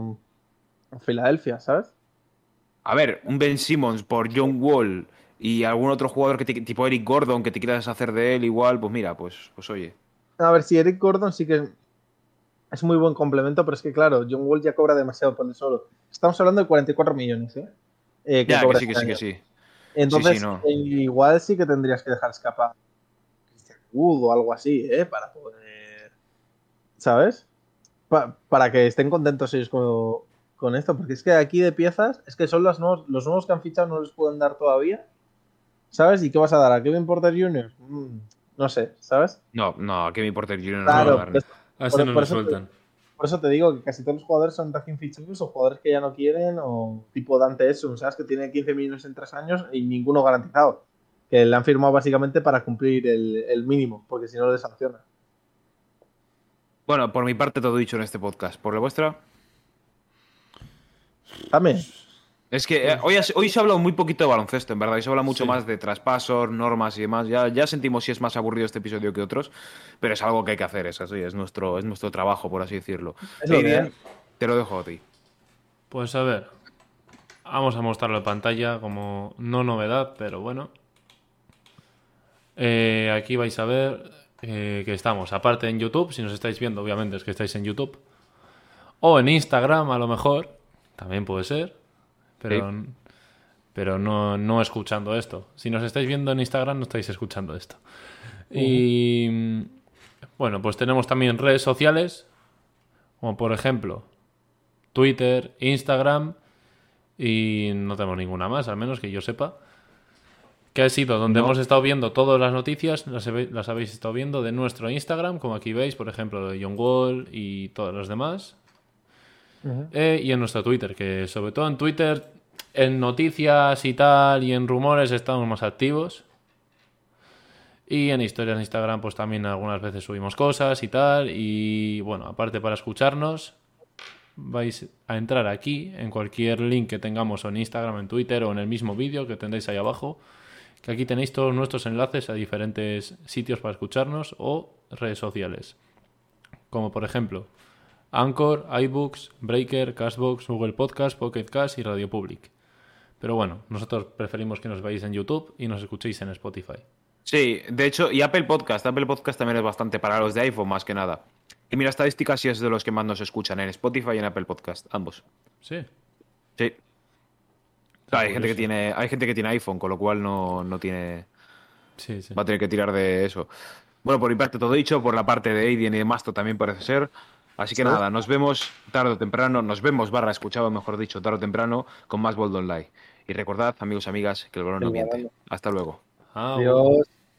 a Filadelfia, sabes? A ver, un Ben Simmons por John Wall y algún otro jugador que te- tipo Eric Gordon que te quieras deshacer de él igual, pues mira, pues, pues oye. A ver, si Eric Gordon sí que es muy buen complemento, pero es que claro, John Wall ya cobra demasiado por el solo. Estamos hablando de 44 millones, ¿eh? Eh, Ya, que sí, que este sí, que sí. Entonces, Sí, sí, no. eh, igual sí que tendrías que dejar escapar o algo así, ¿eh? Para poder. ¿Sabes? Pa- para que estén contentos ellos con, con esto. Porque es que aquí de piezas, es que son los nuevos, los nuevos que han fichado, no les pueden dar todavía. ¿Sabes? ¿Y qué vas a dar? ¿A Kevin Porter Jr.? Mm, no sé, ¿sabes? No, no, a Kevin Porter Jr. no lo Claro, va a dar. pues, A ese no lo te- sueltan. por eso te digo que casi todos los jugadores son recién fichados o jugadores que ya no quieren o tipo Dante Esum, ¿sabes? Que tiene 15 millones en 3 años y ninguno garantizado. Que le han firmado básicamente para cumplir el, el mínimo, porque si no le sanciona. Bueno, por mi parte todo dicho en este podcast. ¿Por la vuestra? También. Es que eh, hoy, has- hoy se ha hablado muy poquito de baloncesto, en verdad. Y se habla mucho Sí. más de traspasos, normas y demás. Ya, ya sentimos si es más aburrido este episodio que otros, pero es algo que hay que hacer, es así, es nuestro, es nuestro trabajo, por así decirlo. Es lo hay. te lo dejo a ti. Pues a ver. Vamos a mostrarlo en pantalla como no novedad, pero bueno. Eh, aquí vais a ver eh, que estamos, aparte en YouTube, si nos estáis viendo, obviamente es que estáis en YouTube. O en Instagram, a lo mejor. También puede ser. Pero, pero no, no escuchando esto. Si nos estáis viendo en Instagram, no estáis escuchando esto. Y bueno, pues tenemos también redes sociales. Como por ejemplo, Twitter, Instagram y no tenemos ninguna más, al menos que yo sepa. Que ha sido donde No. hemos estado viendo todas las noticias, las, las habéis estado viendo de nuestro Instagram, como aquí veis, por ejemplo, lo de John Wall y todos los demás. Eh, y en nuestro Twitter, que sobre todo en Twitter, en noticias y tal, y en rumores estamos más activos. Y en historias en Instagram, pues también algunas veces subimos cosas y tal. Y bueno, aparte para escucharnos, vais a entrar aquí en cualquier link que tengamos en Instagram, en Twitter o en el mismo vídeo que tendréis ahí abajo. Que aquí tenéis todos nuestros enlaces a diferentes sitios para escucharnos o redes sociales. Como por ejemplo, Anchor, iBooks, Breaker, Castbox, Google Podcast, Pocket Cast y Radio Public. Pero bueno, nosotros preferimos que nos veáis en YouTube y nos escuchéis en Spotify. Sí, de hecho, y Apple Podcast. Apple Podcast también es bastante para los de iPhone, más que nada. Y mira, estadísticas sí es de los que más nos escuchan en Spotify y en Apple Podcast, ambos. Sí. Sí. Claro, hay gente que tiene, hay gente que tiene iPhone, con lo cual no, no tiene. Sí, sí. Va a tener que tirar de eso. Bueno, por mi parte todo dicho, por la parte de Aiden y de Masto también parece ser. Así que Sí. nada, nos vemos tarde o temprano, nos vemos, barra, escuchado mejor dicho, tarde o temprano, con más Bold Online. Y recordad, amigos y amigas, que el balón no miente. Hasta luego. Adiós.